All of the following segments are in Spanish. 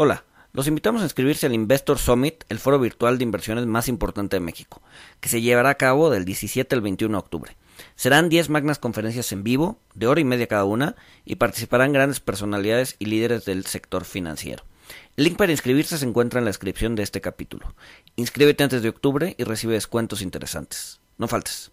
Hola, los invitamos a inscribirse al Investor Summit, el foro virtual de inversiones más importante de México, que se llevará a cabo del 17 al 21 de octubre. Serán 10 magnas conferencias en vivo, de hora y media cada una, y participarán grandes personalidades y líderes del sector financiero. El link para inscribirse se encuentra en la descripción de este capítulo. Inscríbete antes de octubre y recibe descuentos interesantes. No faltes.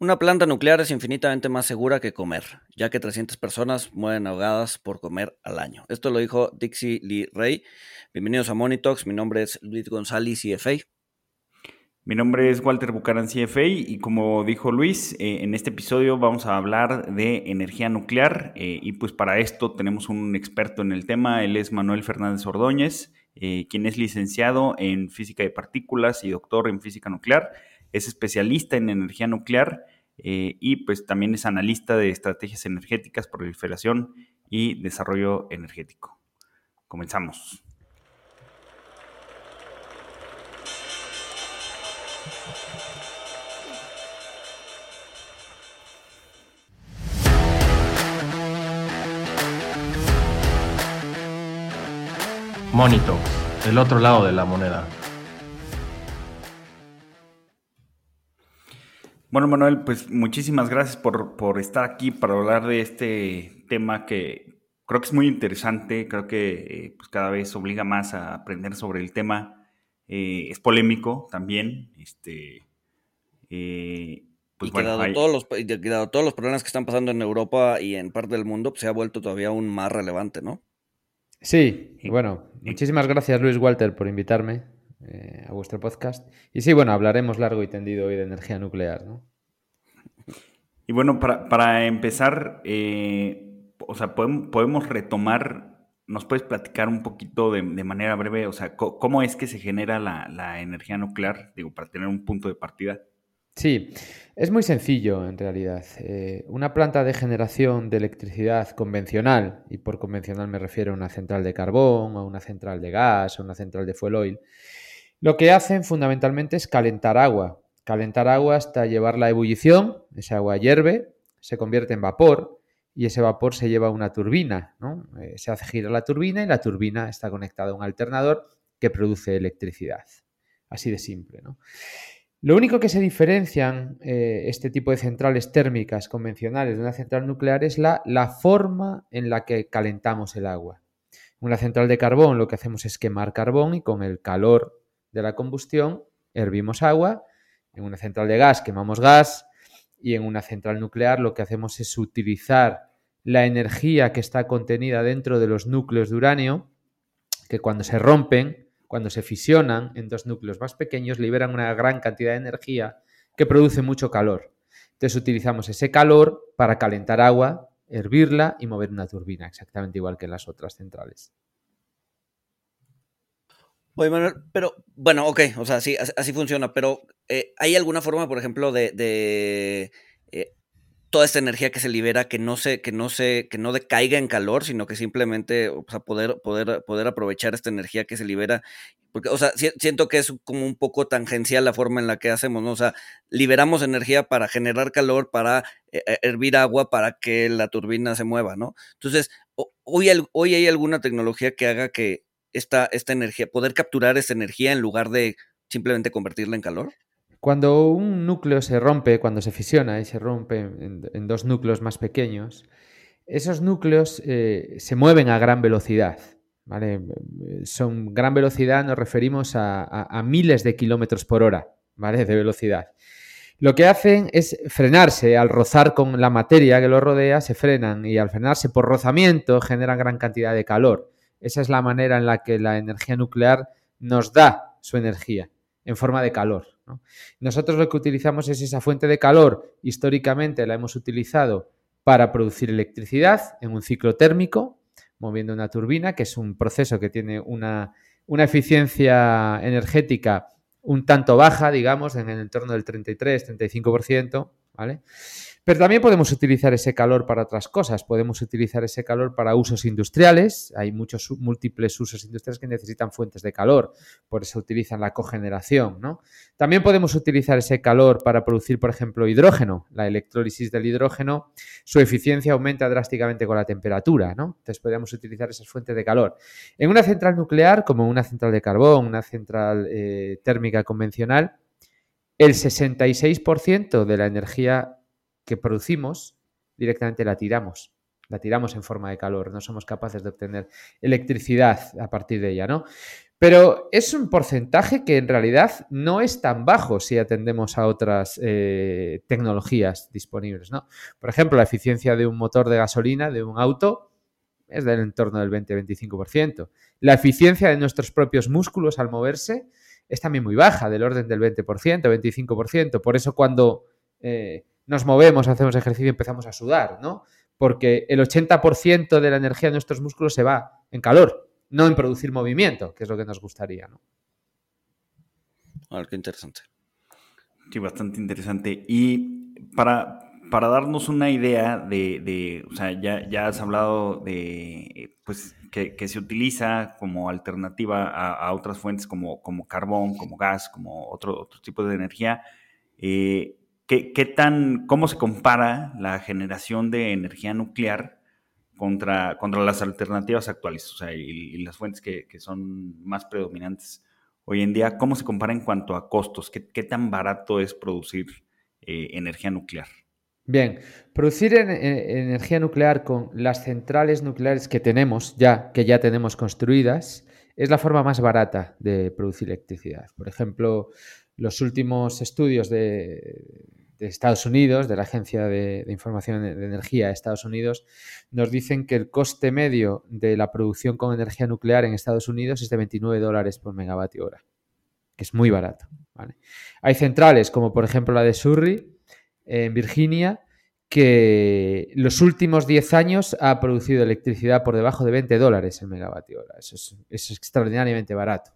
Una planta nuclear es infinitamente más segura que comer, ya que 300 personas mueren ahogadas por comer al año. Esto lo dijo Dixie Lee Ray. Bienvenidos a Monitox, mi nombre es Luis González, CFA. Mi nombre es Walter Bucaran, CFA, y como dijo Luis, eh, en este episodio vamos a hablar de energía nuclear, eh, y pues para esto tenemos un experto en el tema, él es Manuel Fernández Ordóñez, eh, quien es licenciado en física de partículas y doctor en física nuclear, es especialista en energía nuclear eh, y pues también es analista de estrategias energéticas, proliferación y desarrollo energético. Comenzamos. Monito, el otro lado de la moneda. Bueno, Manuel, pues muchísimas gracias por, estar aquí para hablar de este tema que creo que es muy interesante, creo que eh, pues cada vez obliga más a aprender sobre el tema. Eh, es polémico también, este, eh, pues y, dado todos los, todos los problemas que están pasando en Europa y en parte del mundo, pues, se ha vuelto todavía aún más relevante, ¿no? Sí, y bueno, muchísimas gracias Luis Walter por invitarme. Eh, a vuestro podcast. Y sí, bueno, hablaremos largo y tendido hoy de energía nuclear, ¿no? Y bueno, para, empezar, eh, o sea, podemos, retomar, ¿nos puedes platicar un poquito de, manera breve, o sea, cómo es que se genera la, energía nuclear, digo, para tener un punto de partida? Sí, es muy sencillo en realidad. Eh, una planta de generación de electricidad convencional, y por convencional me refiero a una central de carbón, a una central de gas, a una central de fuel oil, lo que hacen fundamentalmente es calentar agua. Calentar agua hasta llevarla a ebullición, esa agua hierve, se convierte en vapor y ese vapor se lleva a una turbina. Eh, se hace girar la turbina y la turbina está conectada a un alternador que produce electricidad. Así de simple. Lo único que se diferencian eh, este tipo de centrales térmicas convencionales de una central nuclear es la, la forma en la que calentamos el agua. En una central de carbón lo que hacemos es quemar carbón y con el calor de la combustión, hervimos agua, en una central de gas quemamos gas y en una central nuclear lo que hacemos es utilizar la energía que está contenida dentro de los núcleos de uranio, que cuando se rompen, cuando se fisionan en dos núcleos más pequeños, liberan una gran cantidad de energía que produce mucho calor. Entonces utilizamos ese calor para calentar agua, hervirla y mover una turbina, exactamente igual que en las otras centrales. Oye, Manuel, pero bueno, ok, o sea, sí, así, funciona, pero eh, ¿hay alguna forma, por ejemplo, de, eh, toda esta energía que se libera que no se, que no se, que no decaiga en calor, sino que simplemente, o sea, poder, poder, poder aprovechar esta energía que se libera? Porque, o sea, siento que es como un poco tangencial la forma en la que hacemos, ¿no? O sea, liberamos energía para generar calor, para eh, hervir agua, para que la turbina se mueva, ¿no? Entonces, hoy, hoy hay alguna tecnología que haga que esta, esta energía, poder capturar esa energía en lugar de simplemente convertirla en calor? Cuando un núcleo se rompe, cuando se fisiona y se rompe en, dos núcleos más pequeños, esos núcleos eh, se mueven a gran velocidad. ¿vale? Son gran velocidad, nos referimos a, miles de kilómetros por hora ¿vale? de velocidad. Lo que hacen es frenarse al rozar con la materia que lo rodea, se frenan y al frenarse por rozamiento generan gran cantidad de calor. Esa es la manera en la que la energía nuclear nos da su energía en forma de calor. Nosotros lo que utilizamos es esa fuente de calor. Históricamente la hemos utilizado para producir electricidad en un ciclo térmico, moviendo una turbina, que es un proceso que tiene una, una eficiencia energética un tanto baja, digamos, en el entorno del 33-35%, ¿vale? Pero también podemos utilizar ese calor para otras cosas. Podemos utilizar ese calor para usos industriales. Hay muchos múltiples usos industriales que necesitan fuentes de calor. Por eso utilizan la cogeneración. ¿no? También podemos utilizar ese calor para producir, por ejemplo, hidrógeno. La electrólisis del hidrógeno, su eficiencia aumenta drásticamente con la temperatura. ¿no? Entonces podemos utilizar esas fuentes de calor. En una central nuclear, como una central de carbón, una central eh, térmica convencional, el 66% de la energía que producimos directamente la tiramos. La tiramos en forma de calor, no somos capaces de obtener electricidad a partir de ella, ¿no? Pero es un porcentaje que en realidad no es tan bajo si atendemos a otras eh, tecnologías disponibles, ¿no? Por ejemplo, la eficiencia de un motor de gasolina, de un auto, es del entorno del 20-25%. La eficiencia de nuestros propios músculos al moverse es también muy baja, del orden del 20%, 25%. Por eso cuando eh, nos movemos, hacemos ejercicio y empezamos a sudar, ¿no? Porque el 80% de la energía de nuestros músculos se va en calor, no en producir movimiento, que es lo que nos gustaría, ¿no? A ver, qué interesante. Sí, bastante interesante. Y para, para darnos una idea de, o sea, ya, has hablado de, pues, que, se utiliza como alternativa a, otras fuentes como, como carbón, como gas, como otro, otro tipo de energía. Eh, ¿qué, tan, ¿cómo se compara la generación de energía nuclear contra, contra las alternativas actuales? O sea, y, las fuentes que, son más predominantes hoy en día, ¿cómo se compara en cuanto a costos? ¿Qué, tan barato es producir eh, energía nuclear? Bien, producir energía nuclear con las centrales nucleares que tenemos ya, que ya tenemos construidas, es la forma más barata de producir electricidad. Por ejemplo, los últimos estudios de, Estados Unidos, de la Agencia de, Información de Energía de Estados Unidos, nos dicen que el coste medio de la producción con energía nuclear en Estados Unidos es de 29 dólares por megavatio hora, que es muy barato. Hay centrales, como por ejemplo la de Surrey, en Virginia, que los últimos 10 años ha producido electricidad por debajo de 20 dólares el megavatio hora. Eso es, extraordinariamente barato.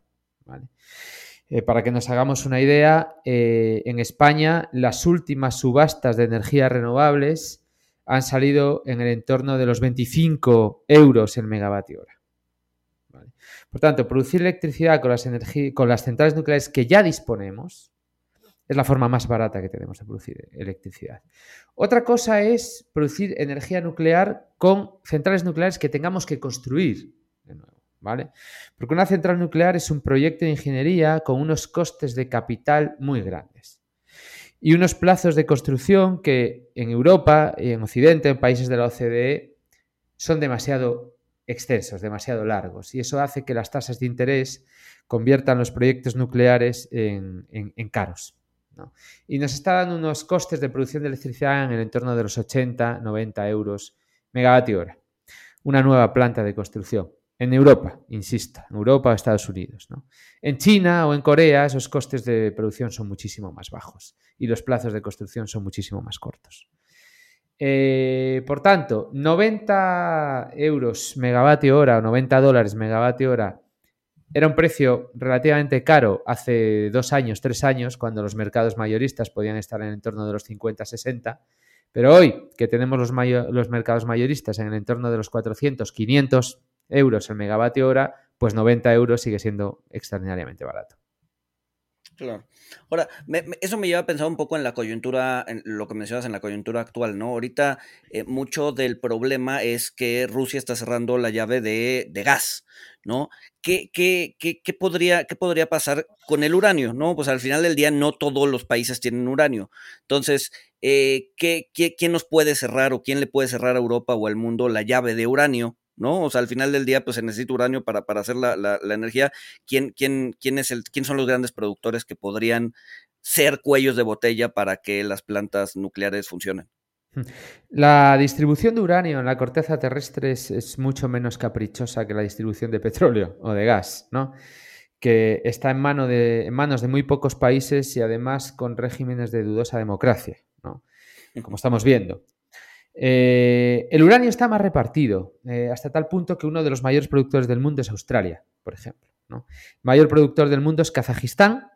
Eh, para que nos hagamos una idea, eh, en España las últimas subastas de energías renovables han salido en el entorno de los 25 euros el megavatio hora. Por tanto, producir electricidad con las, centrales nucleares que ya disponemos es la forma más barata que tenemos de producir electricidad. Otra cosa es producir energía nuclear con centrales nucleares que tengamos que construir. ¿Vale? Porque una central nuclear es un proyecto de ingeniería con unos costes de capital muy grandes y unos plazos de construcción que en Europa y en Occidente, en países de la OCDE, son demasiado extensos, demasiado largos y eso hace que las tasas de interés conviertan los proyectos nucleares en, caros. Y nos está dando unos costes de producción de electricidad en el entorno de los 80, 90 euros megavatio hora. Una nueva planta de construcción en Europa, insisto, en Europa o Estados Unidos. En China o en Corea esos costes de producción son muchísimo más bajos y los plazos de construcción son muchísimo más cortos. Eh, por tanto, 90 euros megavatio hora o 90 dólares megavatio hora era un precio relativamente caro hace dos años, tres años, cuando los mercados mayoristas podían estar en el entorno de los 50, 60. Pero hoy, que tenemos los, los mercados mayoristas en el entorno de los 400, 500 euros el megavatio hora, pues 90 euros sigue siendo extraordinariamente barato. Claro. Ahora, eso me lleva a pensar un poco en la coyuntura, en lo que mencionas en la coyuntura actual, ¿no? Ahorita eh, mucho del problema es que Rusia está cerrando la llave de, gas, ¿no? ¿Qué, qué, qué, podría, ¿Qué podría pasar con el uranio, no? Pues al final del día no todos los países tienen uranio. Entonces, eh, ¿qué, quién nos puede cerrar o quién le puede cerrar a Europa o al mundo la llave de uranio ¿no? O sea, al final del día, pues se necesita uranio para, para hacer la, la, energía. ¿Quién, quién, quién, es el, ¿Quién son los grandes productores que podrían ser cuellos de botella para que las plantas nucleares funcionen? Hmm. La distribución de uranio en la corteza terrestre es, mucho menos caprichosa que la distribución de petróleo o de gas, ¿no? que está en, mano de, en manos de muy pocos países y además con regímenes de dudosa democracia, ¿no? como estamos viendo. Eh, el uranio está más repartido, eh, hasta tal punto que uno de los mayores productores del mundo es Australia, por ejemplo. El mayor productor del mundo es Kazajistán.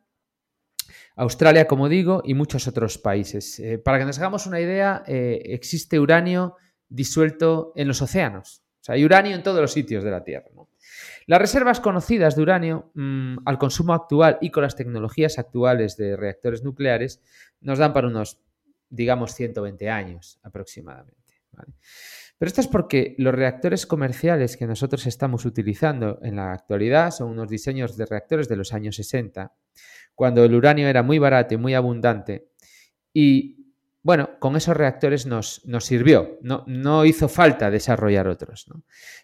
Australia, como digo, y muchos otros países. Eh, para que nos hagamos una idea, existe uranio disuelto en los océanos. O sea, hay uranio en todos los sitios de la Tierra. Las reservas conocidas de uranio mm, al consumo actual y con las tecnologías actuales de reactores nucleares nos dan para unos, digamos, 120 años aproximadamente. Pero esto es porque los reactores comerciales que nosotros estamos utilizando en la actualidad son unos diseños de reactores de los años 60, cuando el uranio era muy barato y muy abundante. Y bueno, con esos reactores nos, nos sirvió, no, no, hizo falta desarrollar otros.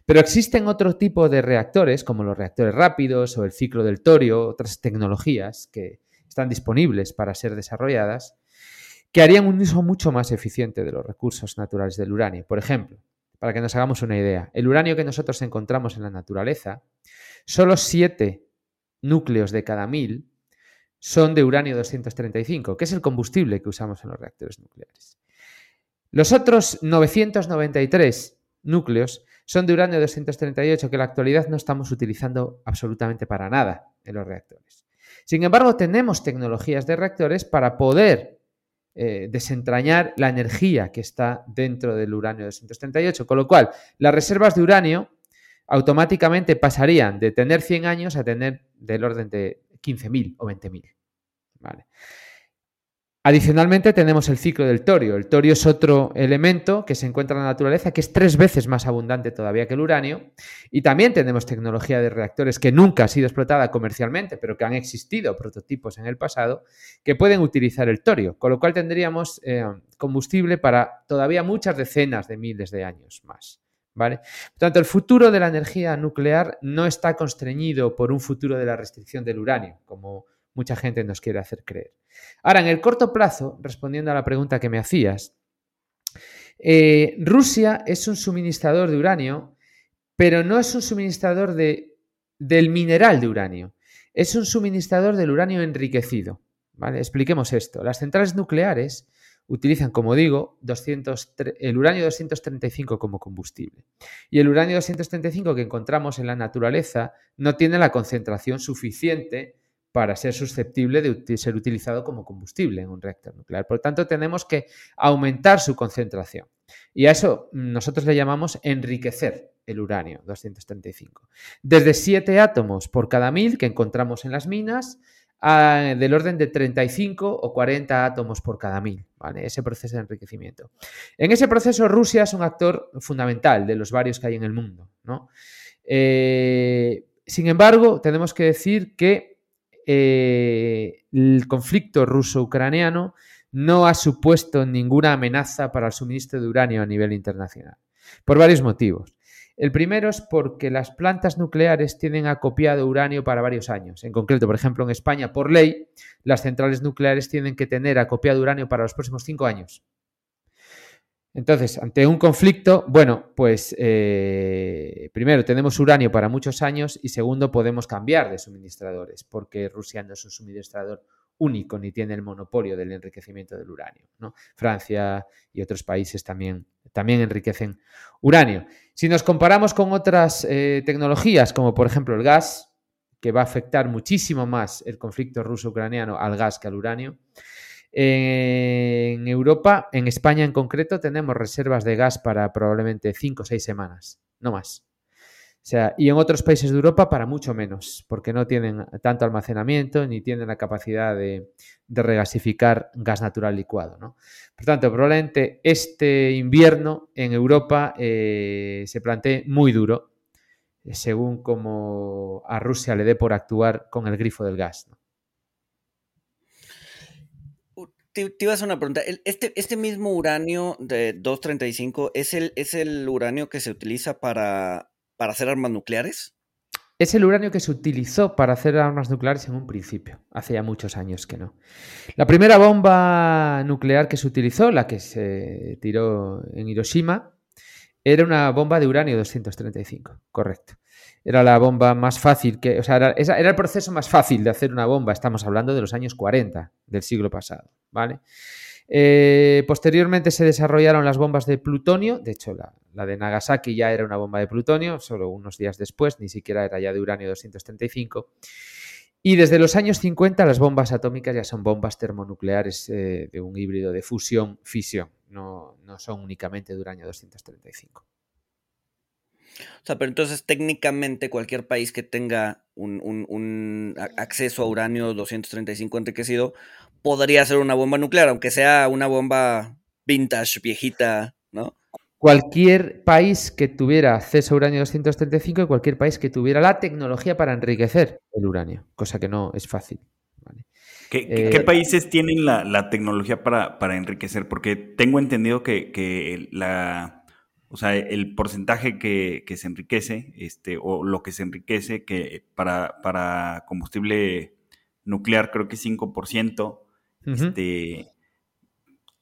Pero existen otro tipo de reactores, como los reactores rápidos o el ciclo del torio, otras tecnologías que están disponibles para ser desarrolladas, que harían un uso mucho más eficiente de los recursos naturales del uranio. Por ejemplo, para que nos hagamos una idea, el uranio que nosotros encontramos en la naturaleza, solo siete núcleos de cada mil son de uranio 235, que es el combustible que usamos en los reactores nucleares. Los otros 993 núcleos son de uranio 238, que en la actualidad no estamos utilizando absolutamente para nada en los reactores. Sin embargo, tenemos tecnologías de reactores para poder eh, desentrañar la energía que está dentro del uranio 238, con lo cual las reservas de uranio automáticamente pasarían de tener 100 años a tener del orden de 15.000 o 20.000. ¿vale? Adicionalmente tenemos el ciclo del torio. El torio es otro elemento que se encuentra en la naturaleza que es tres veces más abundante todavía que el uranio. Y también tenemos tecnología de reactores que nunca ha sido explotada comercialmente, pero que han existido prototipos en el pasado, que pueden utilizar el torio. Con lo cual tendríamos eh, combustible para todavía muchas decenas de miles de años más. ¿Vale? Por tanto, el futuro de la energía nuclear no está constreñido por un futuro de la restricción del uranio, como mucha gente nos quiere hacer creer. Ahora, en el corto plazo, respondiendo a la pregunta que me hacías, eh, Rusia es un suministrador de uranio, pero no es un suministrador de, del mineral de uranio, es un suministrador del uranio enriquecido. ¿vale? Expliquemos esto. Las centrales nucleares utilizan, como digo, el uranio 235 como combustible. Y el uranio 235 que encontramos en la naturaleza no tiene la concentración suficiente para ser susceptible de ser utilizado como combustible en un reactor nuclear. Por lo tanto, tenemos que aumentar su concentración. Y a eso nosotros le llamamos enriquecer el uranio 235. Desde 7 átomos por cada mil que encontramos en las minas, a, del orden de 35 o 40 átomos por cada mil, ¿vale? Ese proceso de enriquecimiento. En ese proceso Rusia es un actor fundamental de los varios que hay en el mundo, ¿no? Eh, sin embargo, tenemos que decir que eh, el conflicto ruso-ucraniano no ha supuesto ninguna amenaza para el suministro de uranio a nivel internacional, por varios motivos. El primero es porque las plantas nucleares tienen acopiado uranio para varios años. En concreto, por ejemplo, en España, por ley, las centrales nucleares tienen que tener acopiado uranio para los próximos cinco años. Entonces, ante un conflicto, bueno, pues eh, primero tenemos uranio para muchos años y segundo podemos cambiar de suministradores porque Rusia no es un suministrador único ni tiene el monopolio del enriquecimiento del uranio. Francia y otros países también, también enriquecen uranio. Si nos comparamos con otras eh, tecnologías, como por ejemplo el gas, que va a afectar muchísimo más el conflicto ruso-ucraniano al gas que al uranio, en Europa, en España en concreto, tenemos reservas de gas para probablemente 5 o 6 semanas, no más. O sea, y en otros países de Europa para mucho menos, porque no tienen tanto almacenamiento ni tienen la capacidad de, regasificar gas natural licuado. ¿no? Por tanto, probablemente este invierno en Europa eh, se plantee muy duro, según como a Rusia le dé por actuar con el grifo del gas. ¿no? Te, iba a hacer una pregunta. Este, este mismo uranio de 235 es el, es el uranio que se utiliza para, para hacer armas nucleares. Es el uranio que se utilizó para hacer armas nucleares en un principio, hace ya muchos años que no. La primera bomba nuclear que se utilizó, la que se tiró en Hiroshima, era una bomba de uranio 235, correcto era la bomba más fácil que, o sea, era, el proceso más fácil de hacer una bomba. Estamos hablando de los años 40 del siglo pasado, ¿vale? Eh, posteriormente se desarrollaron las bombas de plutonio, de hecho la, la, de Nagasaki ya era una bomba de plutonio, solo unos días después, ni siquiera era ya de uranio 235. Y desde los años 50 las bombas atómicas ya son bombas termonucleares eh, de un híbrido de fusión-fisión, no, no son únicamente de uranio 235. O sea, pero entonces técnicamente cualquier país que tenga un, acceso a uranio 235 enriquecido podría ser una bomba nuclear, aunque sea una bomba vintage, viejita, ¿no? Cualquier país que tuviera acceso a uranio 235 y cualquier país que tuviera la tecnología para enriquecer el uranio, cosa que no es fácil. ¿Qué, eh, países tienen la, tecnología para, enriquecer? Porque tengo entendido que la, o sea, el porcentaje que, se enriquece, este, o lo que se enriquece, que para, para combustible nuclear creo que es 5%. este,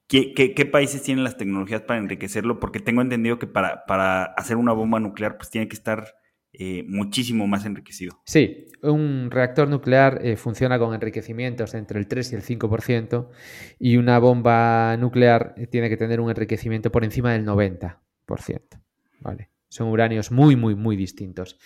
¿qué, países tienen las tecnologías para enriquecerlo? Porque tengo entendido que para, para hacer una bomba nuclear, pues tiene que estar eh, muchísimo más enriquecido. Sí, un reactor nuclear eh, funciona con enriquecimientos entre el 3 y el 5%, y una bomba nuclear eh, tiene que tener un enriquecimiento por encima del 90%. ¿Vale? Son uranios muy, muy, muy distintos.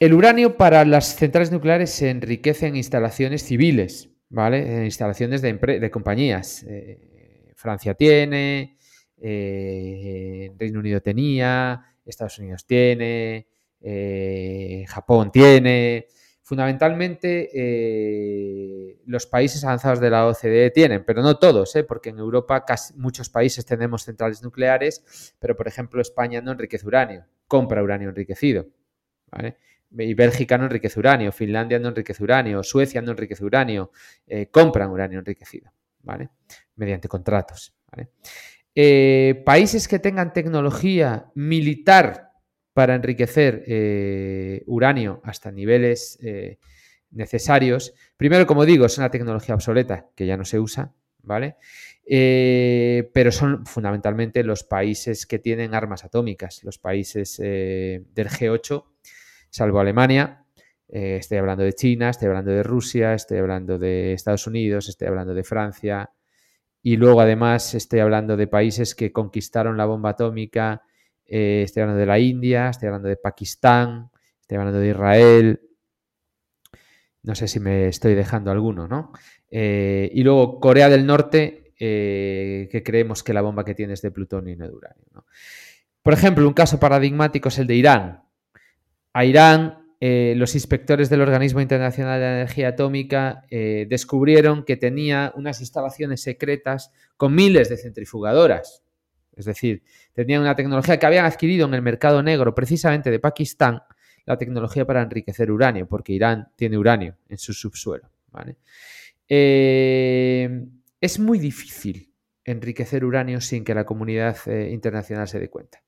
El uranio para las centrales nucleares se enriquece en instalaciones civiles, ¿vale? En instalaciones de, compañías. Eh, Francia tiene, eh, Reino Unido tenía, Estados Unidos tiene, eh, Japón tiene. Fundamentalmente, eh, los países avanzados de la OCDE tienen, pero no todos, ¿eh? porque en Europa casi muchos países tenemos centrales nucleares, pero por ejemplo España no enriquece uranio, compra uranio enriquecido. Y Bélgica no enriquece uranio, Finlandia no enriquece uranio, Suecia no enriquece uranio, eh, compran uranio enriquecido, ¿vale? Mediante contratos. países que tengan tecnología militar para enriquecer eh, uranio hasta niveles eh, necesarios. Primero, como digo, es una tecnología obsoleta que ya no se usa, ¿vale? Eh, pero son fundamentalmente los países que tienen armas atómicas, los países del G8, salvo Alemania. estoy hablando de China, estoy hablando de Rusia, estoy hablando de Estados Unidos, estoy hablando de Francia. Y luego, además, estoy hablando de países que conquistaron la bomba atómica eh, estoy hablando de la India, estoy hablando de Pakistán, estoy hablando de Israel. No sé si me estoy dejando alguno, ¿no? Eh, y luego Corea del Norte, eh, que creemos que la bomba que tiene es de plutonio y no de uranio. Por ejemplo, un caso paradigmático es el de Irán. A Irán, los inspectores del Organismo Internacional de Energía Atómica descubrieron que tenía unas instalaciones secretas con miles de centrifugadoras. Es decir, tenían una tecnología que habían adquirido en el mercado negro precisamente de Pakistán, la tecnología para enriquecer uranio, porque Irán tiene uranio en su subsuelo. Eh, es muy difícil enriquecer uranio sin que la comunidad eh, internacional se dé cuenta.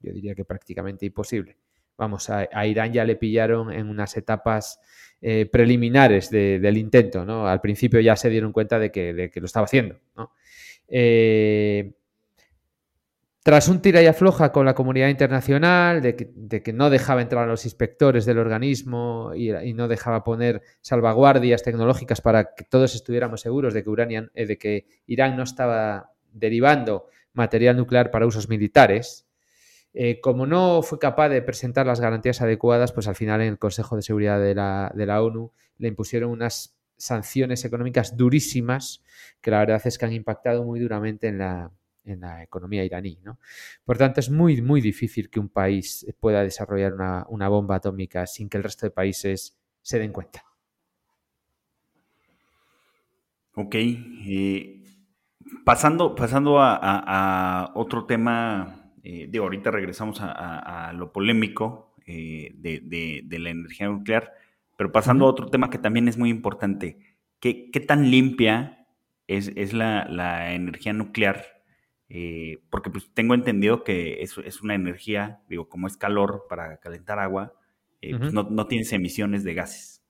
Yo diría que prácticamente imposible. Vamos, a, Irán ya le pillaron en unas etapas eh, preliminares del intento, ¿no? Al principio ya se dieron cuenta de que, lo estaba haciendo, ¿no? Tras un tira y afloja con la comunidad internacional, de que, no dejaba entrar a los inspectores del organismo y, no dejaba poner salvaguardias tecnológicas para que todos estuviéramos seguros de que, eh, Irán no estaba derivando material nuclear para usos militares, eh, como no fue capaz de presentar las garantías adecuadas, pues al final en el Consejo de Seguridad de la ONU le impusieron unas sanciones económicas durísimas que la verdad es que han impactado muy duramente en la, en la economía iraní. ¿no? Por tanto, es muy, muy difícil que un país pueda desarrollar una, bomba atómica sin que el resto de países se den cuenta. Ok. Eh, pasando pasando a, otro tema, eh, de ahorita regresamos a, lo polémico eh, de, la energía nuclear, pero pasando a otro tema que también es muy importante. ¿Qué, tan limpia es, la, la, energía nuclear eh, porque pues tengo entendido que es, es, una energía, digo, como es calor para calentar agua, eh, pues no, no, tienes emisiones de gases.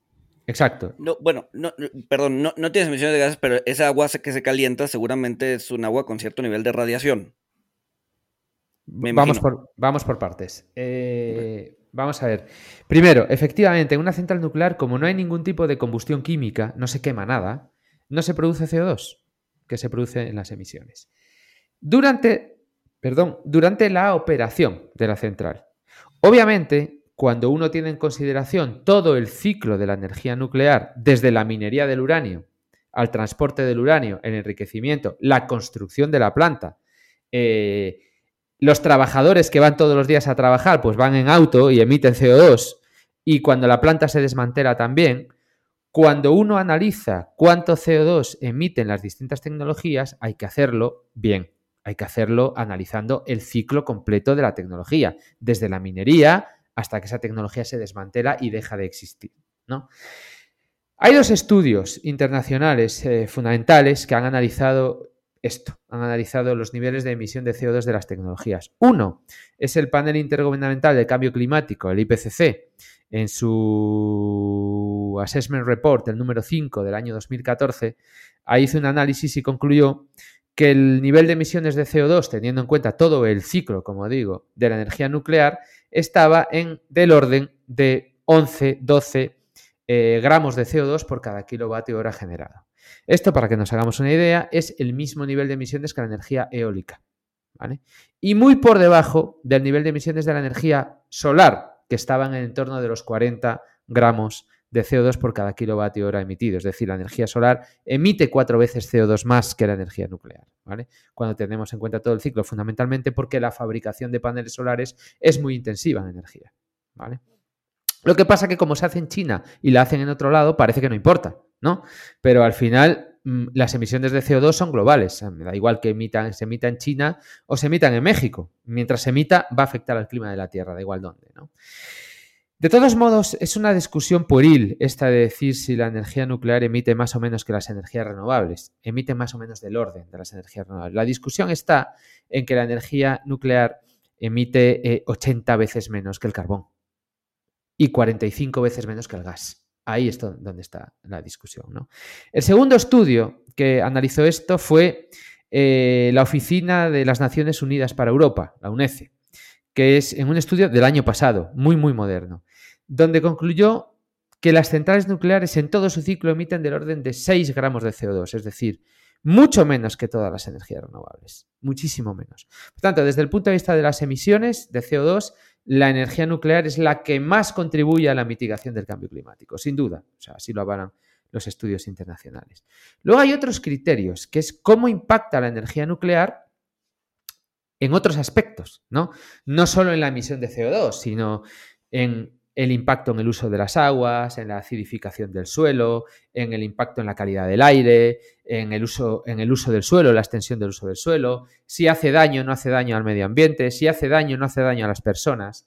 Exacto. No, bueno, no, perdón, no, no tienes emisiones de gases, pero esa agua que se calienta seguramente es un agua con cierto nivel de radiación. vamos por, vamos por partes. Eh, vamos a ver. Primero, efectivamente, en una central nuclear, como no hay ningún tipo de combustión química, no se quema nada, no se produce CO2, que se produce en las emisiones. Durante, perdón, durante la operación de la central. Obviamente, cuando uno tiene en consideración todo el ciclo de la energía nuclear, desde la minería del uranio al transporte del uranio, el enriquecimiento, la construcción de la planta, eh, los trabajadores que van todos los días a trabajar, pues van en auto y emiten CO2, y cuando la planta se desmantela también, cuando uno analiza cuánto CO2 emiten las distintas tecnologías, hay que hacerlo bien. Hay que hacerlo analizando el ciclo completo de la tecnología, desde la minería hasta que esa tecnología se desmantela y deja de existir. ¿no? Hay dos estudios internacionales eh, fundamentales que han analizado esto, han analizado los niveles de emisión de CO2 de las tecnologías. Uno es el Panel Intergubernamental de Cambio Climático, el IPCC, en su Assessment Report, el número 5 del año 2014, ahí hizo un análisis y concluyó que el nivel de emisiones de CO2, teniendo en cuenta todo el ciclo, como digo, de la energía nuclear, estaba en del orden de 11, 12 eh, gramos de CO2 por cada kilovatio hora generado. Esto, para que nos hagamos una idea, es el mismo nivel de emisiones que la energía eólica. Y muy por debajo del nivel de emisiones de la energía solar, que estaba en el entorno de los 40 gramos de CO2 por cada kilovatio hora emitido. Es decir, la energía solar emite cuatro veces CO2 más que la energía nuclear. ¿vale? Cuando tenemos en cuenta todo el ciclo, fundamentalmente porque la fabricación de paneles solares es muy intensiva en energía. Lo que pasa que como se hace en China y la hacen en otro lado, parece que no importa, ¿no? Pero al final mm, las emisiones de CO2 son globales. Me da igual que emitan, se emita en China o se emitan en México. Mientras se emita, va a afectar al clima de la Tierra, da igual dónde, ¿no? De todos modos, es una discusión pueril esta de decir si la energía nuclear emite más o menos que las energías renovables. Emite más o menos del orden de las energías renovables. La discusión está en que la energía nuclear emite 80 eh, veces menos que el carbón y 45 veces menos que el gas. Ahí es donde está la discusión. ¿no? El segundo estudio que analizó esto fue eh, la Oficina de las Naciones Unidas para Europa, la UNECE, que es en un estudio del año pasado, muy, muy moderno donde concluyó que las centrales nucleares en todo su ciclo emiten del orden de 6 gramos de CO2, es decir, mucho menos que todas las energías renovables, muchísimo menos. Por tanto, desde el punto de vista de las emisiones de CO2, la energía nuclear es la que más contribuye a la mitigación del cambio climático, sin duda. O sea, así lo avalan los estudios internacionales. Luego hay otros criterios, que es cómo impacta la energía nuclear en otros aspectos, ¿no? No solo en la emisión de CO2, sino en el impacto en el uso de las aguas, en la acidificación del suelo, en el impacto en la calidad del aire, en el uso, en el uso del suelo, la extensión del uso del suelo, si hace daño no hace daño al medio ambiente, si hace daño no hace daño a las personas.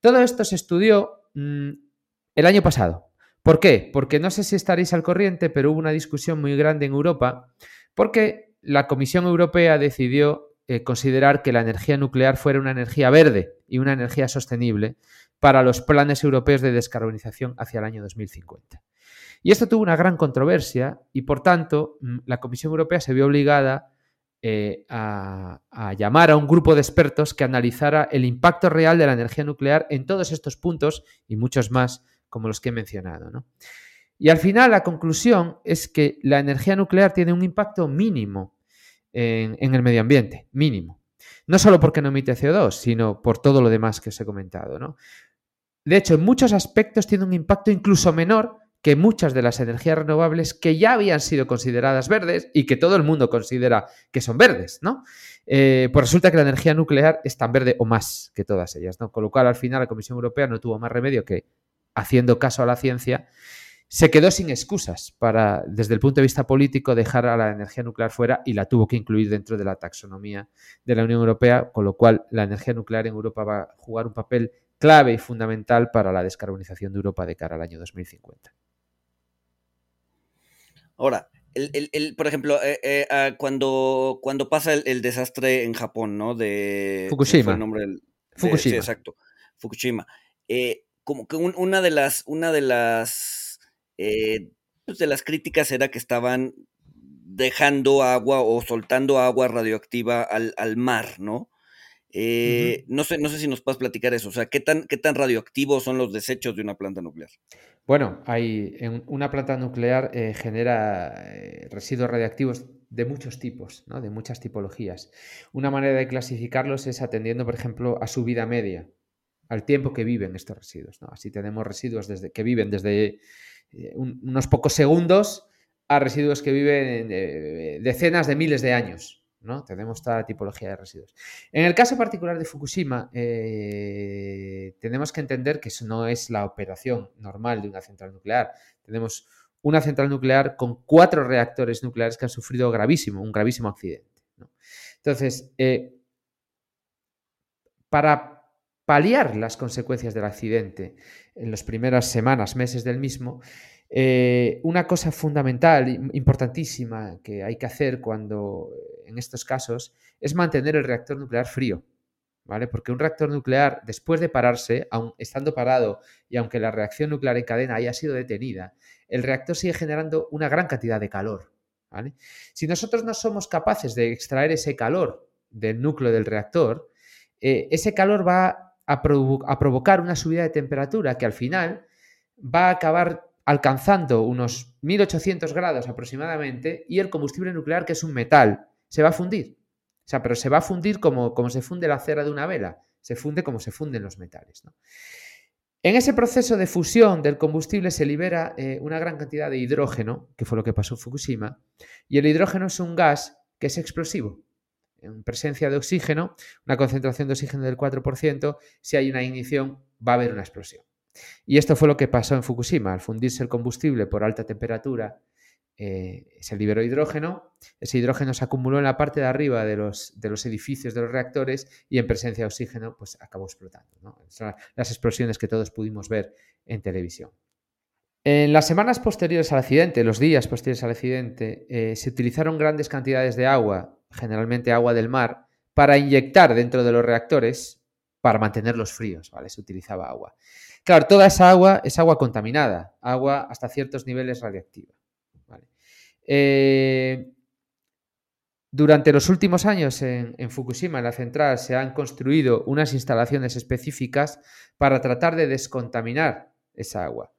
Todo esto se estudió mm, el año pasado. ¿Por qué? Porque no sé si estaréis al corriente, pero hubo una discusión muy grande en Europa porque la Comisión Europea decidió eh, considerar que la energía nuclear fuera una energía verde y una energía sostenible para los planes europeos de descarbonización hacia el año 2050. Y esto tuvo una gran controversia y, por tanto, mm, la Comisión Europea se vio obligada eh, a, llamar a un grupo de expertos que analizara el impacto real de la energía nuclear en todos estos puntos y muchos más como los que he mencionado. Y al final la conclusión es que la energía nuclear tiene un impacto mínimo en, el medio ambiente, mínimo. No solo porque no emite CO2, sino por todo lo demás que os he comentado. De hecho, en muchos aspectos tiene un impacto incluso menor que muchas de las energías renovables que ya habían sido consideradas verdes y que todo el mundo considera que son verdes, ¿no? Eh, pues resulta que la energía nuclear es tan verde o más que todas ellas, ¿no? Con lo cual, al final, la Comisión Europea no tuvo más remedio que, haciendo caso a la ciencia, se quedó sin excusas para, desde el punto de vista político, dejar a la energía nuclear fuera y la tuvo que incluir dentro de la taxonomía de la Unión Europea, con lo cual la energía nuclear en Europa va a jugar un papel clave y fundamental para la descarbonización de Europa de cara al año 2050. Ahora, el, por ejemplo, eh, eh, ah, cuando, cuando pasa el, desastre en Japón, ¿no? De Fukushima. Fukushima. exacto. Fukushima. Eh, como que una de las, una de las, pues, de las críticas era que estaban dejando agua o soltando agua radioactiva al, al mar, ¿no? Eh, no, sé, no sé si nos puedes platicar eso. O sea, ¿qué tan, ¿qué tan radioactivos son los desechos de una planta nuclear? Bueno, hay, en una planta nuclear eh, genera eh, residuos radiactivos de muchos tipos, ¿no? de muchas tipologías. Una manera de clasificarlos es atendiendo, por ejemplo, a su vida media. al tiempo que viven estos residuos. Así tenemos residuos desde, que viven desde eh, unos pocos segundos a residuos que viven decenas de miles de años. ¿No? Tenemos toda la tipología de residuos. En el caso particular de Fukushima, eh, tenemos que entender que eso no es la operación normal de una central nuclear. Tenemos una central nuclear con cuatro reactores nucleares que han sufrido gravísimo, un gravísimo accidente. Entonces, para paliar las consecuencias del accidente en las primeras semanas, meses del mismo, eh, una cosa fundamental, importantísima, que hay que hacer cuando, en estos casos, es mantener el reactor nuclear frío. ¿Vale? Porque un reactor nuclear, después de pararse, aun estando parado y aunque la reacción nuclear en cadena haya sido detenida, el reactor sigue generando una gran cantidad de calor. ¿vale? Si nosotros no somos capaces de extraer ese calor del núcleo del reactor, eh, ese calor va a, provocar una subida de temperatura que al final va a acabar alcanzando unos 1800 grados aproximadamente y el combustible nuclear, que es un metal, se va a fundir. O sea, pero se va a fundir como, como se funde la cera de una vela, se funde como se funden los metales. En ese proceso de fusión del combustible se libera eh, una gran cantidad de hidrógeno, que fue lo que pasó en Fukushima, y el hidrógeno es un gas que es explosivo en presencia de oxígeno, una concentración de oxígeno del 4%, si hay una ignición va a haber una explosión. Y esto fue lo que pasó en Fukushima. Al fundirse el combustible por alta temperatura, eh, se liberó hidrógeno. Ese hidrógeno se acumuló en la parte de arriba de los, de los edificios de los reactores y en presencia de oxígeno pues acabó explotando. Son las explosiones que todos pudimos ver en televisión. En las semanas posteriores al accidente, los días posteriores al accidente, eh, se utilizaron grandes cantidades de agua generalmente agua del mar, para inyectar dentro de los reactores para mantenerlos fríos, ¿vale? Se utilizaba agua. Claro, toda esa agua es agua contaminada, agua hasta ciertos niveles radiactiva. Eh, durante los últimos años en, en, Fukushima, en la central, se han construido unas instalaciones específicas para tratar de descontaminar esa agua.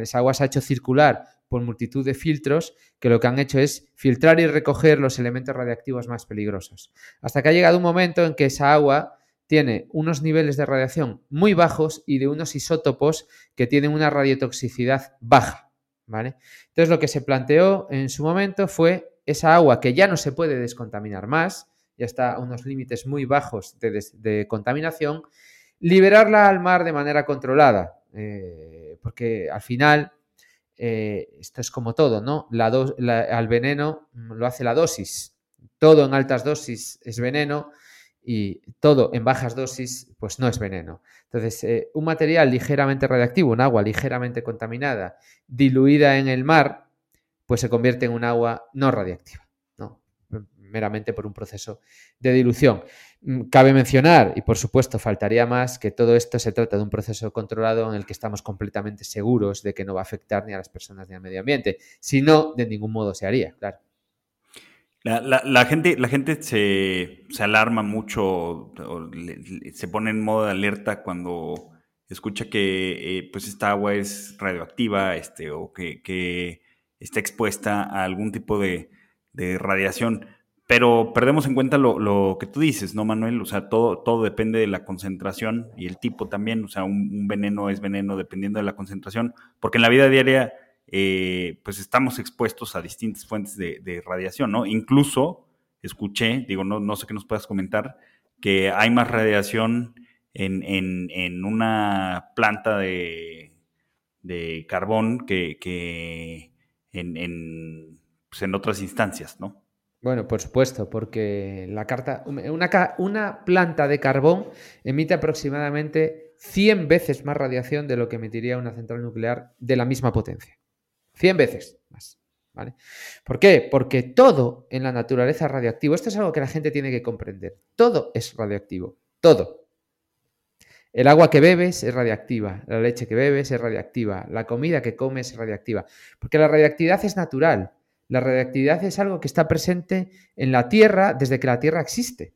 Esa agua se ha hecho circular por multitud de filtros que lo que han hecho es filtrar y recoger los elementos radiactivos más peligrosos. Hasta que ha llegado un momento en que esa agua tiene unos niveles de radiación muy bajos y de unos isótopos que tienen una radiotoxicidad baja. ¿vale? Entonces lo que se planteó en su momento fue esa agua que ya no se puede descontaminar más, ya está a unos límites muy bajos de, contaminación, liberarla al mar de manera controlada, eh, porque al final eh, esto es como todo, ¿no? al veneno lo hace la dosis. Todo en altas dosis es veneno y todo en bajas dosis pues no es veneno. Entonces, eh, un material ligeramente radiactivo, un agua ligeramente contaminada, diluida en el mar, pues se convierte en un agua no radiactiva, ¿no? meramente por un proceso de dilución. Mm, cabe mencionar, y por supuesto faltaría más, que todo esto se trata de un proceso controlado en el que estamos completamente seguros de que no va a afectar ni a las personas ni al medio ambiente. Si no, de ningún modo se haría, claro. La, gente, la gente se, alarma mucho, se pone en modo de alerta cuando escucha que eh, pues esta agua es radioactiva este, o que, está expuesta a algún tipo de, de radiación. Pero perdemos en cuenta lo, que tú dices, ¿no, Manuel? O sea, todo, todo depende de la concentración y el tipo también. O sea, un, veneno es veneno dependiendo de la concentración, porque en la vida diaria, eh, pues estamos expuestos a distintas fuentes de, radiación, ¿no? Incluso escuché, digo, no, no sé qué nos puedas comentar, que hay más radiación en, una planta de, carbón que, en, pues en otras instancias, ¿no? Bueno, por supuesto, porque la carta, una, una, planta de carbón emite aproximadamente 100 veces más radiación de lo que emitiría una central nuclear de la misma potencia. 100 veces más. ¿vale? ¿Por qué? Porque todo en la naturaleza es radioactivo. Esto es algo que la gente tiene que comprender. Todo es radioactivo. Todo. El agua que bebes es radiactiva, la leche que bebes es radiactiva, la comida que comes es radiactiva. Porque la radiactividad es natural. La radiactividad es algo que está presente en la Tierra desde que la Tierra existe.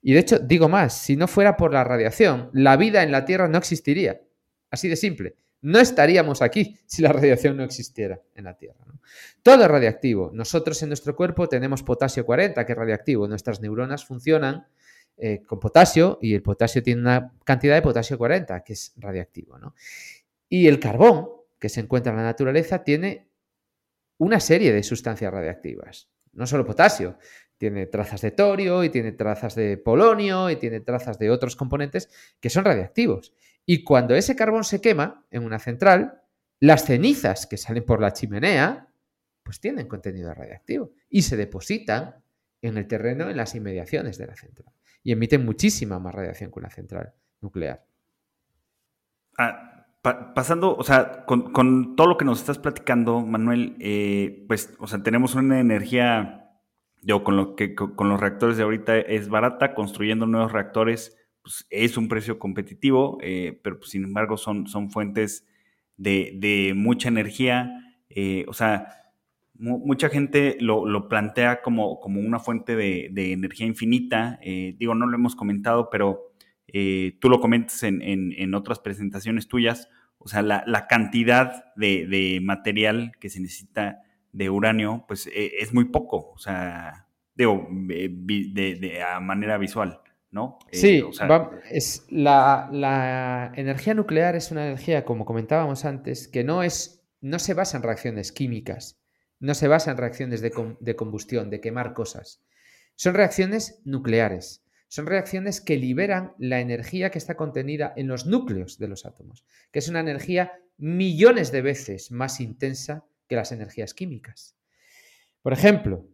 Y de hecho, digo más, si no fuera por la radiación, la vida en la Tierra no existiría. Así de simple. No estaríamos aquí si la radiación no existiera en la Tierra. Todo es radiactivo. Nosotros en nuestro cuerpo tenemos potasio 40, que es radiactivo. Nuestras neuronas funcionan eh, con potasio y el potasio tiene una cantidad de potasio 40, que es radiactivo. Y el carbón, que se encuentra en la naturaleza, tiene una serie de sustancias radiactivas. No solo potasio, tiene trazas de torio y tiene trazas de polonio y tiene trazas de otros componentes que son radiactivos. Y cuando ese carbón se quema en una central, las cenizas que salen por la chimenea, pues tienen contenido radiactivo y se depositan en el terreno en las inmediaciones de la central y emiten muchísima más radiación que una central nuclear. Ah, pasando, o sea, con, todo lo que nos estás platicando, Manuel, eh, pues, o sea, tenemos una energía, yo con lo que con los reactores de ahorita es barata, construyendo nuevos reactores, pues es un precio competitivo, eh, pero pues, sin embargo son, son fuentes de, mucha energía, eh, o sea, mucha gente lo, plantea como, como, una fuente de, energía infinita. Eh, digo, no lo hemos comentado, pero tú lo comentas en, otras presentaciones tuyas. O sea, la, cantidad de, material que se necesita de uranio, pues e, es muy poco. O sea, digo, de, a manera visual. ¿No? Eh, sí, es la, la energía nuclear es una energía, como comentábamos antes, que no es, no se basa en reacciones químicas, no se basa en reacciones de, combustión, de quemar cosas. Son reacciones nucleares. Son reacciones que liberan la energía que está contenida en los núcleos de los átomos, que es una energía millones de veces más intensa que las energías químicas. Por ejemplo,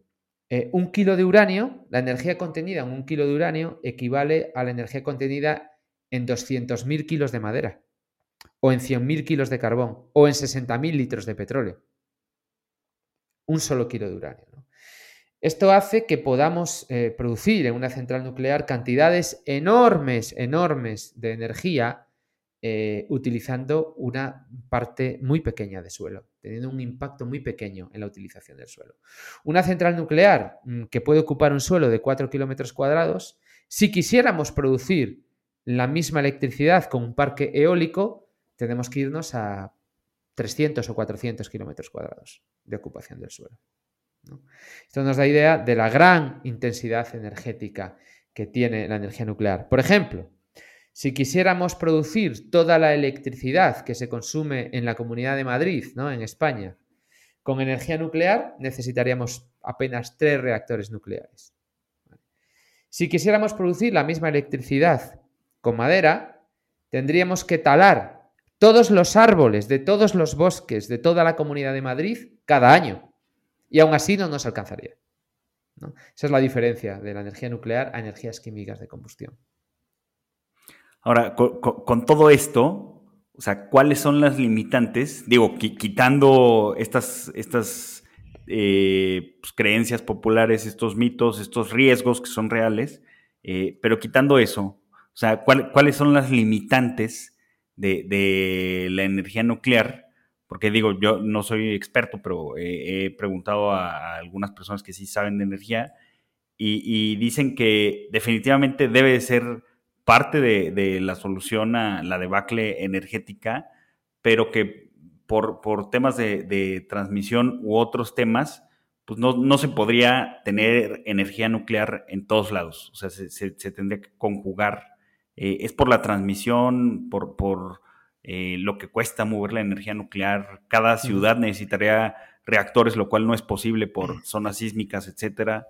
eh, un kilo de uranio, la energía contenida en un kilo de uranio equivale a la energía contenida en 200.000 kilos de madera, o en 100.000 kilos de carbón, o en 60.000 litros de petróleo un solo kilo de uranio. Esto hace que podamos eh, producir en una central nuclear cantidades enormes, enormes de energía eh, utilizando una parte muy pequeña de suelo, teniendo un impacto muy pequeño en la utilización del suelo. Una central nuclear mm, que puede ocupar un suelo de 4 kilómetros cuadrados, si quisiéramos producir la misma electricidad con un parque eólico, tenemos que irnos a 300 o 400 kilómetros cuadrados de ocupación del suelo. Esto nos da idea de la gran intensidad energética que tiene la energía nuclear. Por ejemplo, si quisiéramos producir toda la electricidad que se consume en la Comunidad de Madrid, ¿no? en España, con energía nuclear, necesitaríamos apenas tres reactores nucleares. Si quisiéramos producir la misma electricidad con madera, tendríamos que talar todos los árboles de todos los bosques de toda la comunidad de Madrid cada año. Y aún así no nos alcanzaría. Esa es la diferencia de la energía nuclear a energías químicas de combustión. Ahora, con, todo esto, o sea, ¿cuáles son las limitantes? Digo, quitando estas, estas eh, pues, creencias populares, estos mitos, estos riesgos que son reales, eh, pero quitando eso, o sea, ¿cuáles son las limitantes de, la energía nuclear, porque digo, yo no soy experto, pero he, preguntado a, algunas personas que sí saben de energía y, dicen que definitivamente debe ser parte de, la solución a la debacle energética, pero que por, por temas de, transmisión u otros temas, pues no, se podría tener energía nuclear en todos lados. O sea, se tendría que conjugar eh, es por la transmisión, por, por eh, lo que cuesta mover la energía nuclear. Cada ciudad necesitaría reactores, lo cual no es posible por zonas sísmicas, etcétera.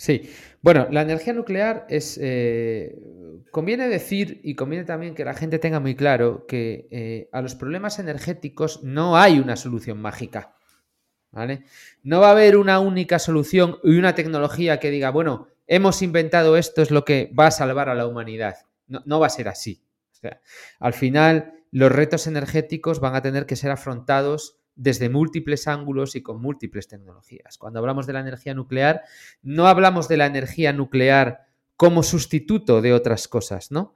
Sí, bueno, la energía nuclear es. Eh, conviene decir y conviene también que la gente tenga muy claro que a los problemas energéticos no hay una solución mágica. ¿Vale? No va a haber una única solución y una tecnología que diga, bueno, hemos inventado esto, es lo que va a salvar a la humanidad. No, va a ser así. al final, los retos energéticos van a tener que ser afrontados desde múltiples ángulos y con múltiples tecnologías. Cuando hablamos de la energía nuclear, no hablamos de la energía nuclear como sustituto de otras cosas, ¿no?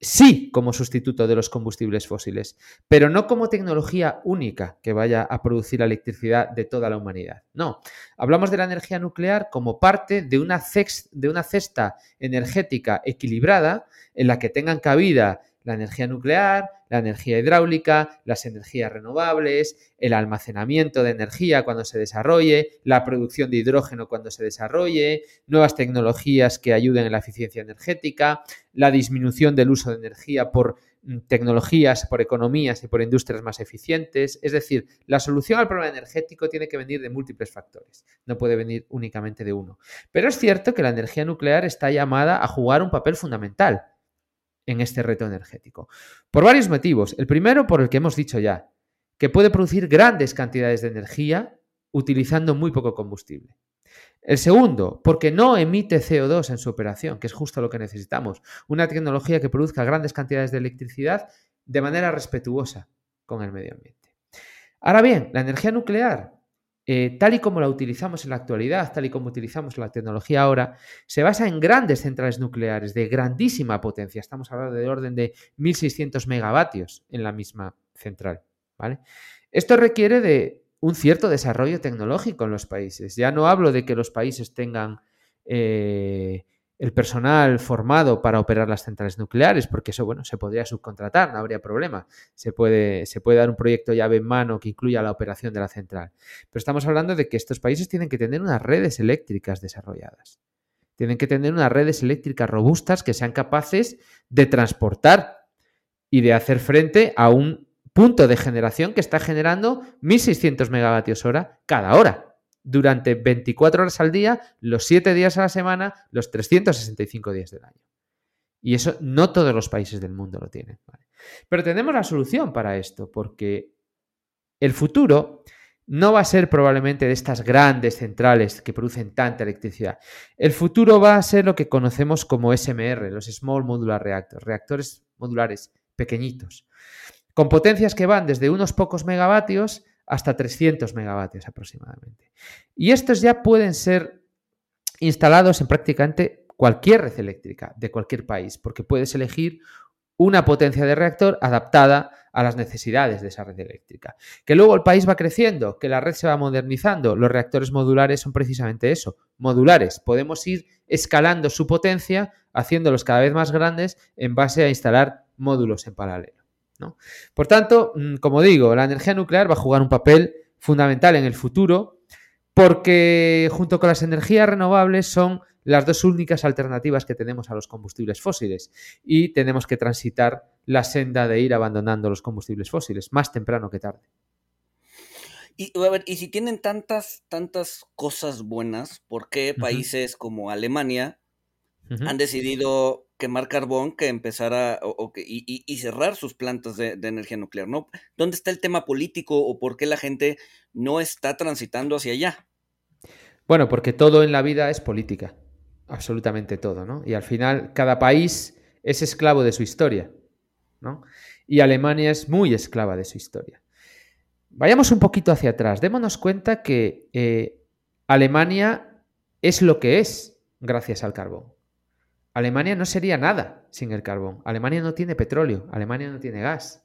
sí como sustituto de los combustibles fósiles, pero no como tecnología única que vaya a producir la electricidad de toda la humanidad. No, hablamos de la energía nuclear como parte de una, de una cesta energética equilibrada en la que tengan cabida la energía nuclear, la energía hidráulica, las energías renovables, el almacenamiento de energía cuando se desarrolle, la producción de hidrógeno cuando se desarrolle, nuevas tecnologías que ayuden en la eficiencia energética, la disminución del uso de energía por mm, tecnologías, por economías y por industrias más eficientes. Es decir, la solución al problema energético tiene que venir de múltiples factores, no puede venir únicamente de uno. Pero es cierto que la energía nuclear está llamada a jugar un papel fundamental en este reto energético. Por varios motivos. El primero, por el que hemos dicho ya, que puede producir grandes cantidades de energía utilizando muy poco combustible. El segundo, porque no emite CO2 en su operación, que es justo lo que necesitamos. Una tecnología que produzca grandes cantidades de electricidad de manera respetuosa con el medio ambiente. Ahora bien, la energía nuclear eh, tal y como la utilizamos en la actualidad, tal y como utilizamos la tecnología ahora, se basa en grandes centrales nucleares de grandísima potencia. Estamos hablando de orden de 1.600 megavatios en la misma central. ¿vale? Esto requiere de un cierto desarrollo tecnológico en los países. Ya no hablo de que los países tengan eh, el personal formado para operar las centrales nucleares, porque eso, bueno, se podría subcontratar, no habría problema. Se puede, se puede dar un proyecto llave en mano que incluya la operación de la central. Pero estamos hablando de que estos países tienen que tener unas redes eléctricas desarrolladas. Tienen que tener unas redes eléctricas robustas que sean capaces de transportar y de hacer frente a un punto de generación que está generando 1.600 megavatios hora cada hora durante 24 horas al día, los 7 días a la semana, los 365 días del año. Y eso no todos los países del mundo lo tienen. Pero tenemos la solución para esto, porque el futuro no va a ser probablemente de estas grandes centrales que producen tanta electricidad. El futuro va a ser lo que conocemos como SMR, los Small Modular Reactors, reactores modulares pequeñitos, con potencias que van desde unos pocos megavatios hasta 300 megavatios aproximadamente. Y estos ya pueden ser instalados en prácticamente cualquier red eléctrica de cualquier país, porque puedes elegir una potencia de reactor adaptada a las necesidades de esa red eléctrica. Que luego el país va creciendo, que la red se va modernizando. Los reactores modulares son precisamente eso, modulares. Podemos ir escalando su potencia, haciéndolos cada vez más grandes en base a instalar módulos en paralelo. Por tanto, mm, como digo, la energía nuclear va a jugar un papel fundamental en el futuro porque junto con las energías renovables son las dos únicas alternativas que tenemos a los combustibles fósiles. Y tenemos que transitar la senda de ir abandonando los combustibles fósiles, más temprano que tarde. Y, a ver, y si tienen tantas, tantas cosas buenas, ¿por qué países como Alemania han decidido quemar carbón que empezar a, y, cerrar sus plantas de, energía nuclear, ¿no? ¿Dónde está el tema político o por qué la gente no está transitando hacia allá? Bueno, porque todo en la vida es política, absolutamente todo, ¿no? Y al final cada país es esclavo de su historia, ¿no? Y Alemania es muy esclava de su historia. Vayamos un poquito hacia atrás, démonos cuenta que eh, Alemania es lo que es gracias al carbón. Alemania no sería nada sin el carbón. Alemania no tiene petróleo, Alemania no tiene gas,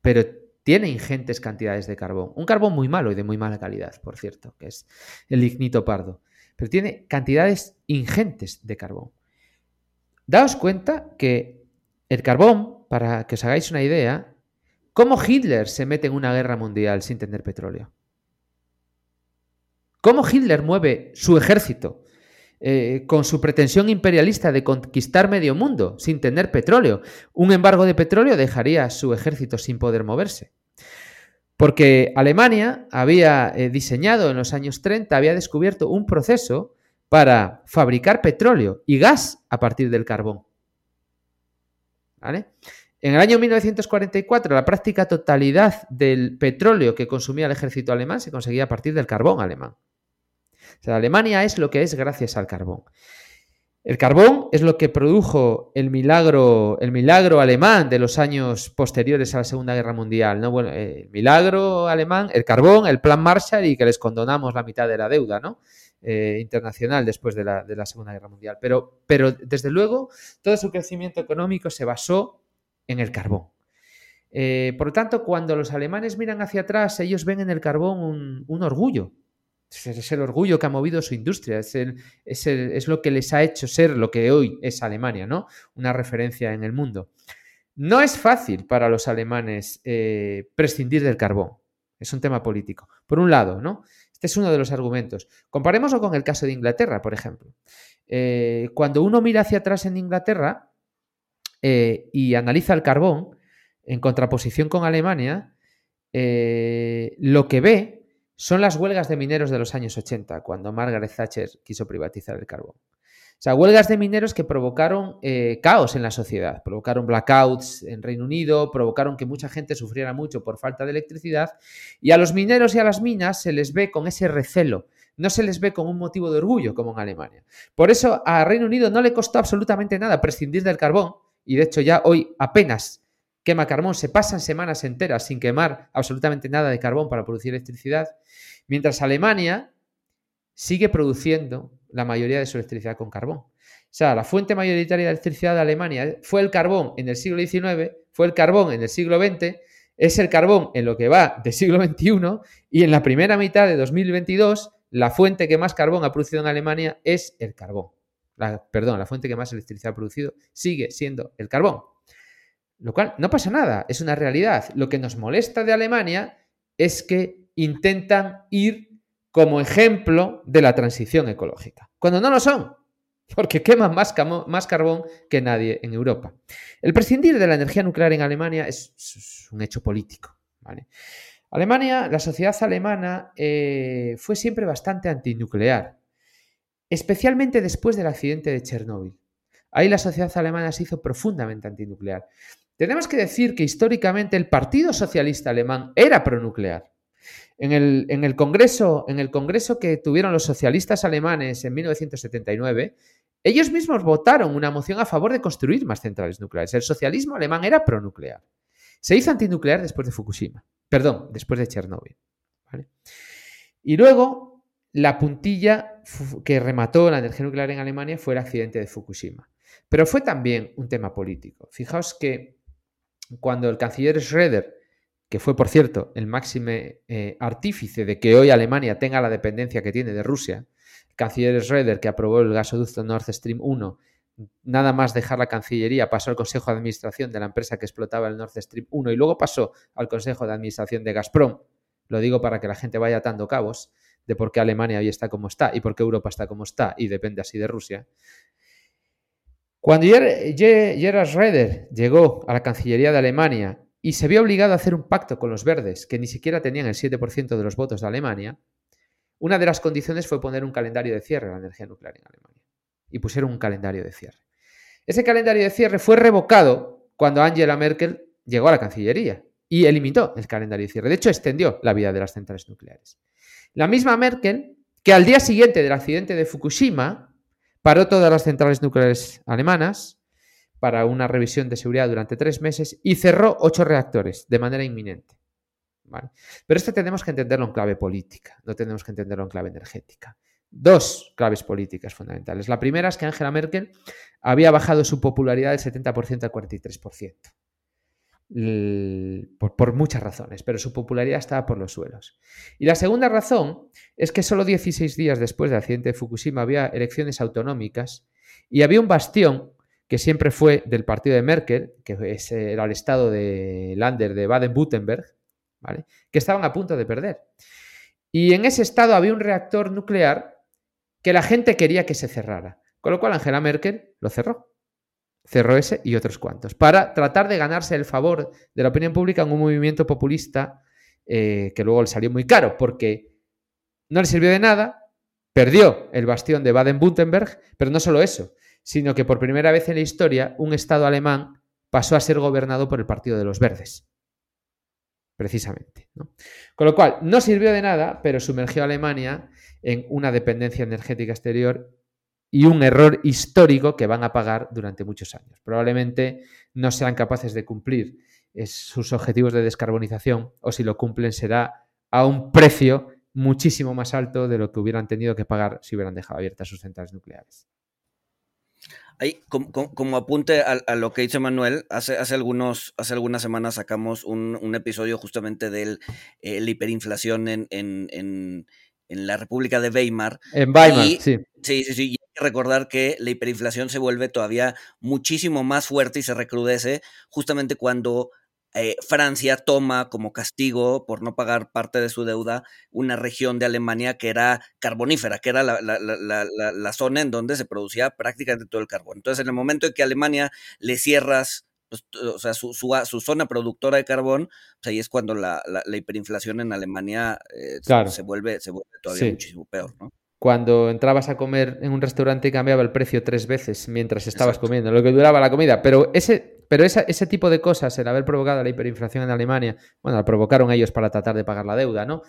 pero tiene ingentes cantidades de carbón. Un carbón muy malo y de muy mala calidad, por cierto, que es el lignito pardo. Pero tiene cantidades ingentes de carbón. Daos cuenta que el carbón, para que os hagáis una idea, ¿cómo Hitler se mete en una guerra mundial sin tener petróleo? ¿Cómo Hitler mueve su ejército eh, con su pretensión imperialista de conquistar medio mundo sin tener petróleo. Un embargo de petróleo dejaría a su ejército sin poder moverse. Porque Alemania había eh, diseñado en los años 30, había descubierto un proceso para fabricar petróleo y gas a partir del carbón. En el año 1944, la práctica totalidad del petróleo que consumía el ejército alemán se conseguía a partir del carbón alemán. Alemania es lo que es gracias al carbón. El carbón es lo que produjo el milagro, el milagro alemán de los años posteriores a la Segunda Guerra Mundial. ¿no? Bueno, el milagro alemán, el carbón, el plan Marshall y que les condonamos la mitad de la deuda ¿no? Eh, internacional después de la, Segunda Guerra Mundial. Pero, pero, desde luego, todo su crecimiento económico se basó en el carbón. Eh, por lo tanto, cuando los alemanes miran hacia atrás, ellos ven en el carbón un orgullo, es el orgullo que ha movido su industria, es, es, lo que les ha hecho ser lo que hoy es Alemania, ¿no? Una referencia en el mundo. No es fácil para los alemanes eh, prescindir del carbón. Es un tema político. Por un lado, ¿no? Este es uno de los argumentos. Comparémoslo con el caso de Inglaterra, por ejemplo. Eh, cuando uno mira hacia atrás en Inglaterra eh, y analiza el carbón en contraposición con Alemania, lo que ve son las huelgas de mineros de los años 80, cuando Margaret Thatcher quiso privatizar el carbón. O sea, huelgas de mineros que provocaron eh, caos en la sociedad, provocaron blackouts en Reino Unido, provocaron que mucha gente sufriera mucho por falta de electricidad y a los mineros y a las minas se les ve con ese recelo, no se les ve con un motivo de orgullo como en Alemania. Por eso a Reino Unido no le costó absolutamente nada prescindir del carbón y de hecho ya hoy apenas quema carbón, se pasan semanas enteras sin quemar absolutamente nada de carbón para producir electricidad, mientras Alemania sigue produciendo la mayoría de su electricidad con carbón. O sea, la fuente mayoritaria de electricidad de Alemania fue el carbón en el siglo XIX, fue el carbón en el siglo XX, es el carbón en lo que va del siglo XXI y en la primera mitad de 2022 la fuente que más carbón ha producido en Alemania es el carbón. Perdón, la fuente que más electricidad ha producido sigue siendo el carbón. Lo cual no pasa nada, es una realidad. Lo que nos molesta de Alemania es que intentan ir como ejemplo de la transición ecológica, cuando no lo son, porque queman más, más carbón que nadie en Europa. El prescindir de la energía nuclear en Alemania es, un hecho político. Alemania, la sociedad alemana eh, fue siempre bastante antinuclear, especialmente después del accidente de Chernóbil. Ahí la sociedad alemana se hizo profundamente antinuclear. Tenemos que decir que históricamente el Partido Socialista Alemán era pronuclear. En el, congreso, en el congreso que tuvieron los socialistas alemanes en 1979, ellos mismos votaron una moción a favor de construir más centrales nucleares. El socialismo alemán era pronuclear. Se hizo antinuclear después de Fukushima. Perdón, después de Chernóbil. Y luego, la puntilla que remató la energía nuclear en Alemania fue el accidente de Fukushima. Pero fue también un tema político. Fijaos que cuando el canciller Schroeder que fue, por cierto, el máximo eh, artífice de que hoy Alemania tenga la dependencia que tiene de Rusia, el canciller Schroeder, que aprobó el gasoducto Nord Stream 1, nada más dejar la Cancillería, pasó al Consejo de Administración de la empresa que explotaba el Nord Stream 1 y luego pasó al Consejo de Administración de Gazprom. Lo digo para que la gente vaya atando cabos de por qué Alemania hoy está como está y por qué Europa está como está y depende así de Rusia. Cuando Gerhard Schroeder llegó a la Cancillería de Alemania y se vio obligado a hacer un pacto con los verdes, que ni siquiera tenían el 7% de los votos de Alemania, una de las condiciones fue poner un calendario de cierre a la energía nuclear en Alemania. Y pusieron un calendario de cierre. Ese calendario de cierre fue revocado cuando Angela Merkel llegó a la Cancillería y eliminó el calendario de cierre. De hecho, extendió la vida de las centrales nucleares. La misma Merkel, que al día siguiente del accidente de Fukushima paró todas las centrales nucleares alemanas, para una revisión de seguridad durante tres meses y cerró ocho reactores de manera inminente. Pero esto tenemos que entenderlo en clave política, no tenemos que entenderlo en clave energética. Dos claves políticas fundamentales. La primera es que Angela Merkel había bajado su popularidad del 70% al 43%. Por, muchas razones, pero su popularidad estaba por los suelos. Y la segunda razón es que solo 16 días después del accidente de Fukushima había elecciones autonómicas y había un bastión que siempre fue del partido de Merkel, que era el estado de Lander de Baden-Württemberg, ¿vale? que estaban a punto de perder. Y en ese estado había un reactor nuclear que la gente quería que se cerrara. Con lo cual Angela Merkel lo cerró. Cerró ese y otros cuantos. Para tratar de ganarse el favor de la opinión pública en un movimiento populista eh, que luego le salió muy caro, porque no le sirvió de nada, perdió el bastión de Baden-Württemberg, pero no solo eso, sino que por primera vez en la historia un Estado alemán pasó a ser gobernado por el Partido de los Verdes. Precisamente. Con lo cual, no sirvió de nada, pero sumergió a Alemania en una dependencia energética exterior y un error histórico que van a pagar durante muchos años. Probablemente no sean capaces de cumplir sus objetivos de descarbonización o si lo cumplen será a un precio muchísimo más alto de lo que hubieran tenido que pagar si hubieran dejado abiertas sus centrales nucleares. Ahí, como, apunte a, lo que dice Manuel, hace, hace, algunos, hace algunas semanas sacamos un, episodio justamente de eh, la hiperinflación en, en, en, la República de Weimar. En Weimar, sí. Sí, sí, sí. Que recordar que la hiperinflación se vuelve todavía muchísimo más fuerte y se recrudece justamente cuando eh, Francia toma como castigo por no pagar parte de su deuda una región de Alemania que era carbonífera, que era la, zona en donde se producía prácticamente todo el carbón. Entonces, en el momento en que Alemania le cierras pues, o sea, su, zona productora de carbón, pues ahí es cuando la, hiperinflación en Alemania eh, se, vuelve, se vuelve todavía muchísimo peor, ¿no? Cuando entrabas a comer en un restaurante y cambiaba el precio tres veces mientras estabas comiendo, lo que duraba la comida. Pero ese pero ese tipo de cosas, el haber provocado la hiperinflación en Alemania, bueno, la provocaron ellos para tratar de pagar la deuda, ¿no?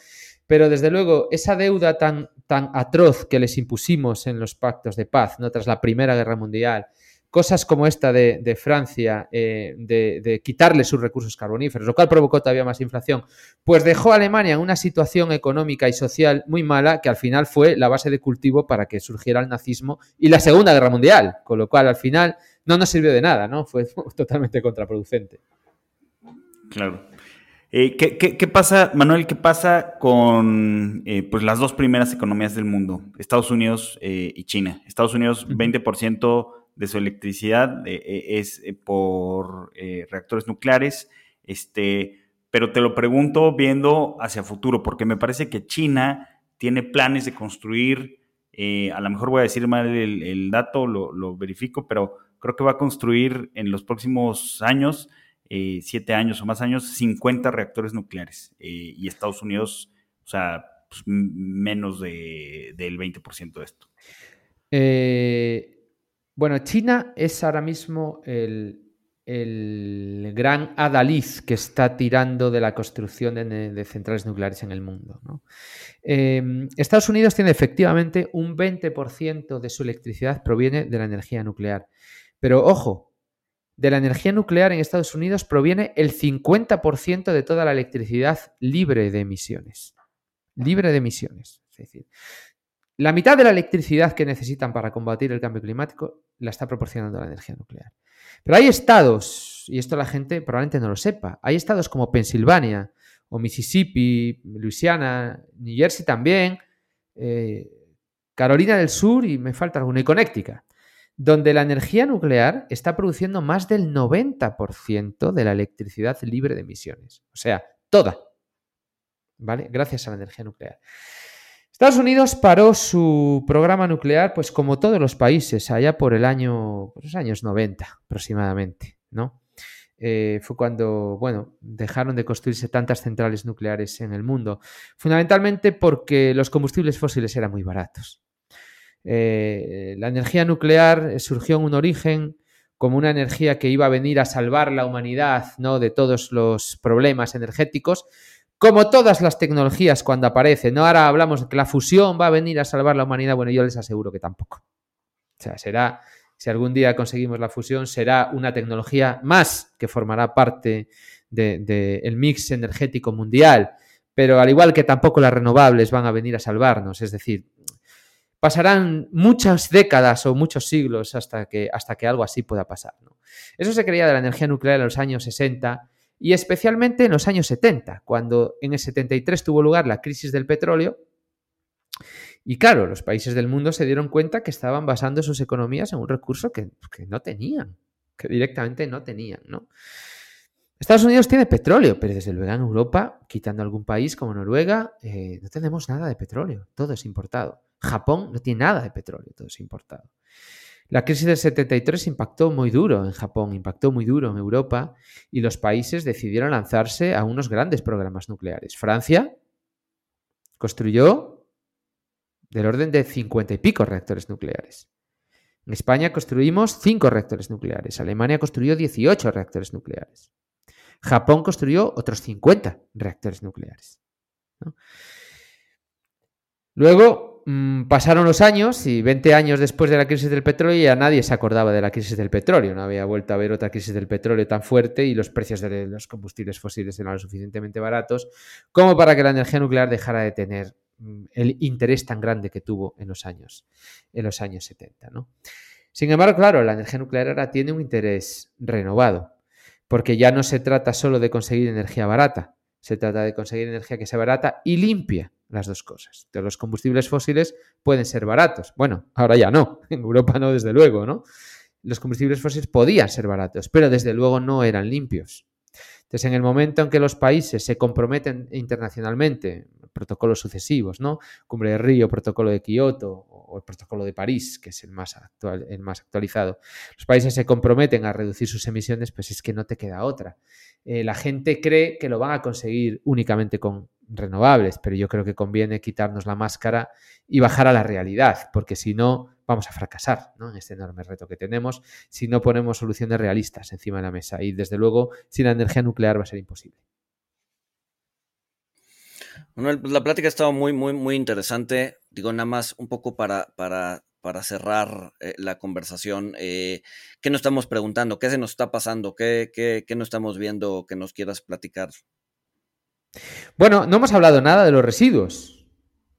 Pero desde luego, esa deuda tan, tan atroz que les impusimos en los pactos de paz, ¿no? Tras la Primera Guerra Mundial, cosas como esta de, Francia, eh, de, quitarle sus recursos carboníferos, lo cual provocó todavía más inflación, pues dejó a Alemania en una situación económica y social muy mala que al final fue la base de cultivo para que surgiera el nazismo y la Segunda Guerra Mundial, con lo cual al final no nos sirvió de nada, ¿no? Fue totalmente contraproducente. Claro. Eh, ¿qué, pasa, Manuel, qué pasa con eh, pues las dos primeras economías del mundo, Estados Unidos y China? Estados Unidos, 20% de su electricidad es por reactores nucleares, este, pero te lo pregunto viendo hacia futuro, porque me parece que China tiene planes de construir, a lo mejor voy a decir mal el, dato, lo verifico, pero creo que va a construir en los próximos años, eh, siete años o más años, 50 reactores nucleares. Eh, y Estados Unidos, o sea, pues, menos de, del 20% de esto. Eh, bueno, China es ahora mismo el, gran adaliz que está tirando de la construcción de, centrales nucleares en el mundo. Estados Unidos tiene efectivamente un 20% de su electricidad proviene de la energía nuclear. Pero ojo, de la energía nuclear en Estados Unidos proviene el 50% de toda la electricidad libre de emisiones. Libre de emisiones. Es decir, la mitad de la electricidad que necesitan para combatir el cambio climático la está proporcionando la energía nuclear. Pero hay estados, y esto la gente probablemente no lo sepa, hay estados como Pensilvania o Mississippi, Luisiana, New Jersey también, eh, Carolina del Sur y me falta alguna, y Connecticut, donde la energía nuclear está produciendo más del 90% de la electricidad libre de emisiones. O sea, toda. ¿Vale? Gracias a la energía nuclear. Estados Unidos paró su programa nuclear, pues como todos los países, allá por el año, los años 90 aproximadamente, ¿no? Eh, fue cuando, bueno, dejaron de construirse tantas centrales nucleares en el mundo, fundamentalmente porque los combustibles fósiles eran muy baratos. Eh, la energía nuclear surgió en un origen como una energía que iba a venir a salvar la humanidad ¿no? de todos los problemas energéticos, como todas las tecnologías cuando aparecen. ¿no? Ahora hablamos de que la fusión va a venir a salvar la humanidad. Bueno, yo les aseguro que tampoco. O sea, será, si algún día conseguimos la fusión, será una tecnología más que formará parte del mix energético mundial. Pero al igual que tampoco las renovables van a venir a salvarnos, es decir, pasarán muchas décadas o muchos siglos hasta que, hasta que algo así pueda pasar. Eso se creía de la energía nuclear en los años 60 y especialmente en los años 70, cuando en el 73 tuvo lugar la crisis del petróleo. Y claro, los países del mundo se dieron cuenta que estaban basando sus economías en un recurso que, no tenían, que directamente no tenían. ¿no? Estados Unidos tiene petróleo, pero desde luego en Europa, quitando algún país como Noruega, eh, no tenemos nada de petróleo, todo es importado. Japón no tiene nada de petróleo, todo es importado. La crisis del 73 impactó muy duro en Japón, impactó muy duro en Europa y los países decidieron lanzarse a unos grandes programas nucleares. Francia construyó del orden de 50 y pico reactores nucleares. En España construimos 5 reactores nucleares. Alemania construyó 18 reactores nucleares. Japón construyó otros 50 reactores nucleares. Luego, Mm, pasaron los años y 20 años después de la crisis del petróleo ya nadie se acordaba de la crisis del petróleo. No había vuelto a haber otra crisis del petróleo tan fuerte y los precios de los combustibles fósiles eran lo suficientemente baratos como para que la energía nuclear dejara de tener mm, el interés tan grande que tuvo en los años, en los años 70. ¿no? Sin embargo, claro, la energía nuclear ahora tiene un interés renovado, porque ya no se trata solo de conseguir energía barata, se trata de conseguir energía que sea barata y limpia las dos cosas. Entonces, los combustibles fósiles pueden ser baratos. Bueno, ahora ya no. En Europa no, desde luego, ¿no? Los combustibles fósiles podían ser baratos, pero desde luego no eran limpios. Entonces, en el momento en que los países se comprometen internacionalmente, protocolos sucesivos, ¿no? Cumbre de Río, protocolo de Kioto o el protocolo de París, que es el más, actual, el más actualizado, los países se comprometen a reducir sus emisiones, pues es que no te queda otra. Eh, la gente cree que lo van a conseguir únicamente con renovables, pero yo creo que conviene quitarnos la máscara y bajar a la realidad, porque si no, vamos a fracasar en este enorme reto que tenemos si no ponemos soluciones realistas encima de la mesa. Y desde luego, sin la energía nuclear va a ser imposible. Bueno, pues la plática ha estado muy, muy, muy interesante. Digo, nada más un poco para, para, para cerrar eh, la conversación. Eh, ¿Qué nos estamos preguntando? ¿Qué se nos está pasando? ¿Qué, qué, qué no estamos viendo que nos quieras platicar? Bueno, no hemos hablado nada de los residuos,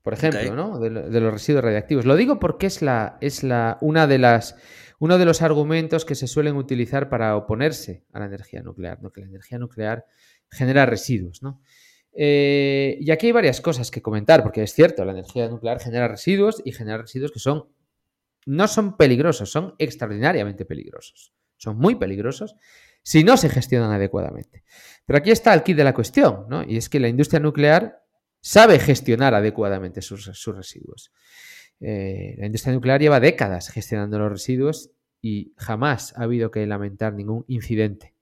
por ejemplo, ¿no? De, los residuos radiactivos. Lo digo porque es la, es la, una de las, uno de los argumentos que se suelen utilizar para oponerse a la energía nuclear, ¿no? Que la energía nuclear genera residuos, ¿no? Eh, y aquí hay varias cosas que comentar, porque es cierto, la energía nuclear genera residuos y genera residuos que son no son peligrosos, son extraordinariamente peligrosos. Son muy peligrosos si no se gestionan adecuadamente. Pero aquí está el kit de la cuestión, ¿no? Y es que la industria nuclear sabe gestionar adecuadamente sus, residuos. Eh, la industria nuclear lleva décadas gestionando los residuos y jamás ha habido que lamentar ningún incidente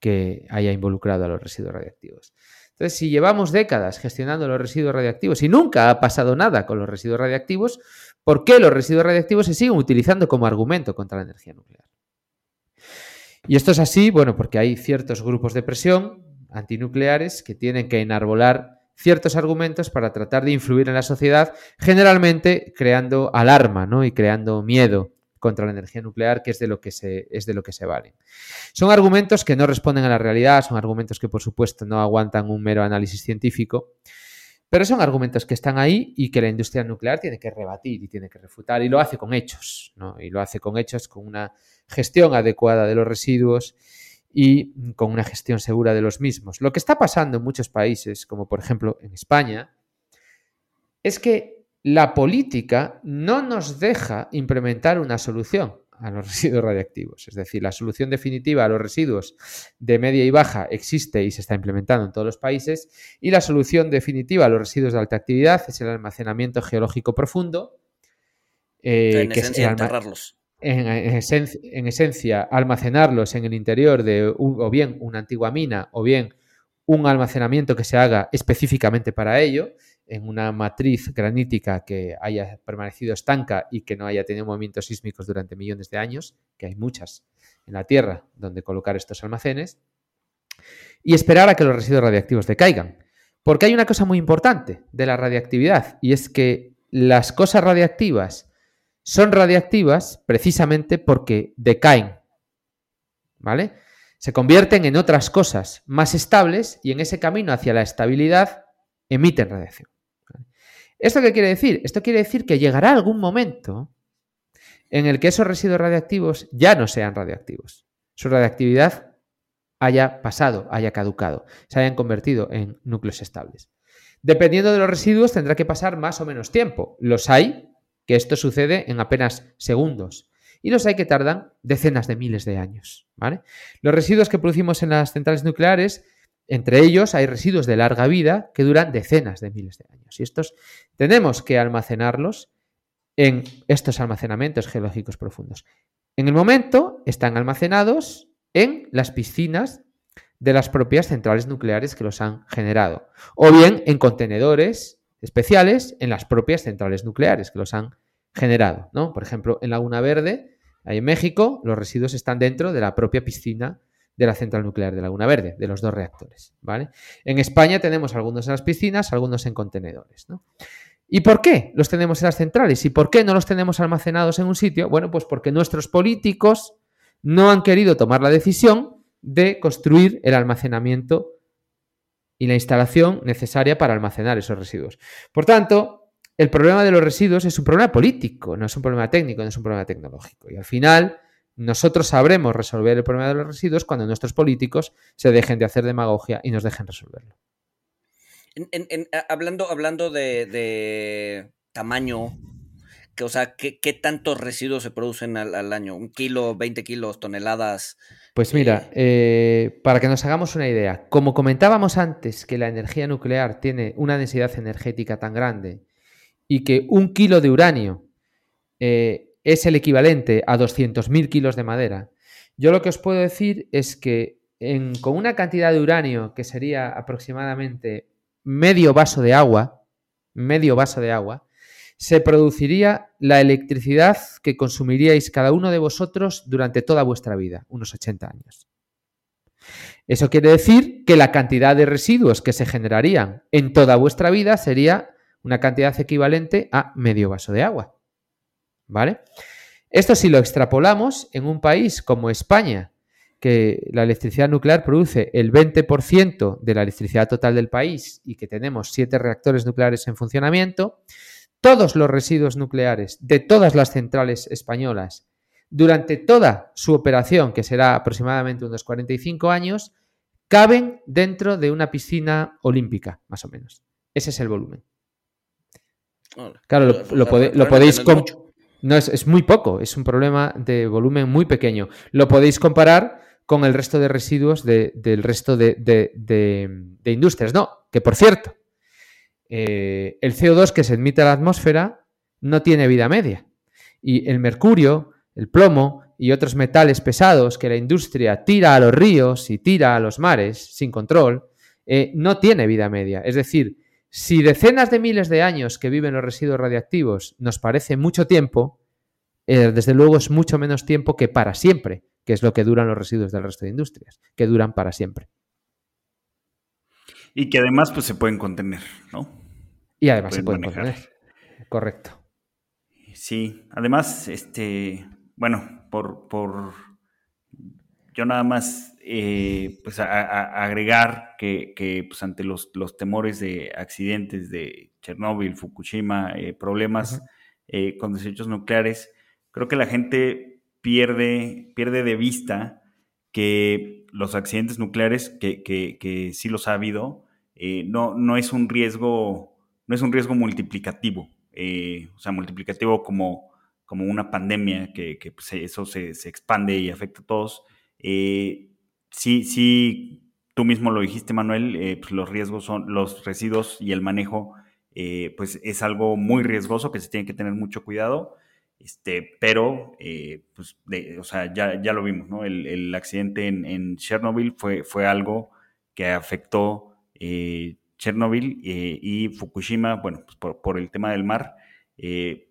que haya involucrado a los residuos radiactivos. Entonces, si llevamos décadas gestionando los residuos radiactivos y nunca ha pasado nada con los residuos radiactivos, ¿por qué los residuos radiactivos se siguen utilizando como argumento contra la energía nuclear? Y esto es así, bueno, porque hay ciertos grupos de presión antinucleares que tienen que enarbolar ciertos argumentos para tratar de influir en la sociedad, generalmente creando alarma ¿no? y creando miedo contra la energía nuclear, que es de lo que se, es de lo que se valen. Son argumentos que no responden a la realidad, son argumentos que por supuesto no aguantan un mero análisis científico, pero son argumentos que están ahí y que la industria nuclear tiene que rebatir y tiene que refutar y lo hace con hechos, ¿no? Y lo hace con hechos, con una gestión adecuada de los residuos y con una gestión segura de los mismos. Lo que está pasando en muchos países, como por ejemplo en España, es que la política no nos deja implementar una solución a los residuos radiactivos. Es decir, la solución definitiva a los residuos de media y baja existe y se está implementando en todos los países y la solución definitiva a los residuos de alta actividad es el almacenamiento geológico profundo. Eh, que es enterrarlos en, esencia, almacenarlos en el interior de o bien una antigua mina o bien un almacenamiento que se haga específicamente para ello, en una matriz granítica que haya permanecido estanca y que no haya tenido movimientos sísmicos durante millones de años, que hay muchas en la Tierra donde colocar estos almacenes, y esperar a que los residuos radiactivos decaigan. Porque hay una cosa muy importante de la radiactividad, y es que las cosas radiactivas son radiactivas precisamente porque decaen, ¿vale? Se convierten en otras cosas más estables y en ese camino hacia la estabilidad emiten radiación. ¿Esto qué quiere decir? Esto quiere decir que llegará algún momento en el que esos residuos radiactivos ya no sean radiactivos. Su radiactividad haya pasado, haya caducado, se hayan convertido en núcleos estables. Dependiendo de los residuos tendrá que pasar más o menos tiempo. Los hay que esto sucede en apenas segundos. Y los hay que tardan decenas de miles de años. Los residuos que producimos en las centrales nucleares, entre ellos hay residuos de larga vida que duran decenas de miles de años. Y estos tenemos que almacenarlos en estos almacenamientos geológicos profundos. En el momento están almacenados en las piscinas de las propias centrales nucleares que los han generado, o bien en contenedores especiales en las propias centrales nucleares que los han generado. ¿no? Por ejemplo, en Laguna Verde, ahí en México, los residuos están dentro de la propia piscina de la central nuclear de Laguna Verde, de los dos reactores. ¿vale? En España tenemos algunos en las piscinas, algunos en contenedores. ¿Y por qué los tenemos en las centrales? ¿Y por qué no los tenemos almacenados en un sitio? Bueno, pues porque nuestros políticos no han querido tomar la decisión de construir el almacenamiento y la instalación necesaria para almacenar esos residuos. Por tanto, el problema de los residuos es un problema político, no es un problema técnico, no es un problema tecnológico. Y al final, nosotros sabremos resolver el problema de los residuos cuando nuestros políticos se dejen de hacer demagogia y nos dejen resolverlo. hablando hablando de, tamaño, que, o sea, ¿qué, tantos residuos se producen al, año? ¿Un kilo, 20 kilos, toneladas? Pues mira, eh, eh, para que nos hagamos una idea, como comentábamos antes que la energía nuclear tiene una densidad energética tan grande y que un kilo de uranio eh, es el equivalente a 200.000 kilos de madera, yo lo que os puedo decir es que con una cantidad de uranio que sería aproximadamente medio vaso de agua, medio vaso de agua, se produciría la electricidad que consumiríais cada uno de vosotros durante toda vuestra vida, unos 80 años. Eso quiere decir que la cantidad de residuos que se generarían en toda vuestra vida sería una cantidad equivalente a medio vaso de agua. ¿Vale? Esto si lo extrapolamos en un país como España, que la electricidad nuclear produce el 20% de la electricidad total del país y que tenemos siete reactores nucleares en funcionamiento, todos los residuos nucleares de todas las centrales españolas durante toda su operación, que será aproximadamente unos 45 años, caben dentro de una piscina olímpica, más o menos. Ese es el volumen. Claro, lo, podéis... No, es, muy poco, es un problema de volumen muy pequeño. Lo podéis comparar con el resto de residuos del resto de, industrias. No, que por cierto, eh, el CO2 que se emite a la atmósfera no tiene vida media. Y el mercurio, el plomo y otros metales pesados que la industria tira a los ríos y tira a los mares sin control, eh, no tiene vida media. Es decir, si decenas de miles de años que viven los residuos radiactivos nos parece mucho tiempo, eh, desde luego es mucho menos tiempo que para siempre, que es lo que duran los residuos del resto de industrias, que duran para siempre. Y que además pues se pueden contener, ¿no? Y además se pueden contener. Correcto. Sí, además, este, bueno, por, por yo nada más eh, pues agregar que, pues ante los, los, temores de accidentes de Chernóbil, Fukushima, eh, problemas eh, con desechos nucleares, creo que la gente pierde, pierde de vista que los accidentes nucleares, que, que, sí los ha habido, no, no es un riesgo, no es un riesgo multiplicativo, o sea, multiplicativo como, como una pandemia, que, pues, eso se, se, expande y afecta a todos, eh, sí, sí, tú mismo lo dijiste, Manuel, eh, pues los riesgos son, los residuos y el manejo, eh, pues es algo muy riesgoso que se tiene que tener mucho cuidado. Este, pero, pues, o sea, ya, ya, lo vimos, ¿no? El, accidente en, Chernobyl fue, fue algo que afectó Chernobyl y Fukushima, bueno, pues por, por, el tema del mar,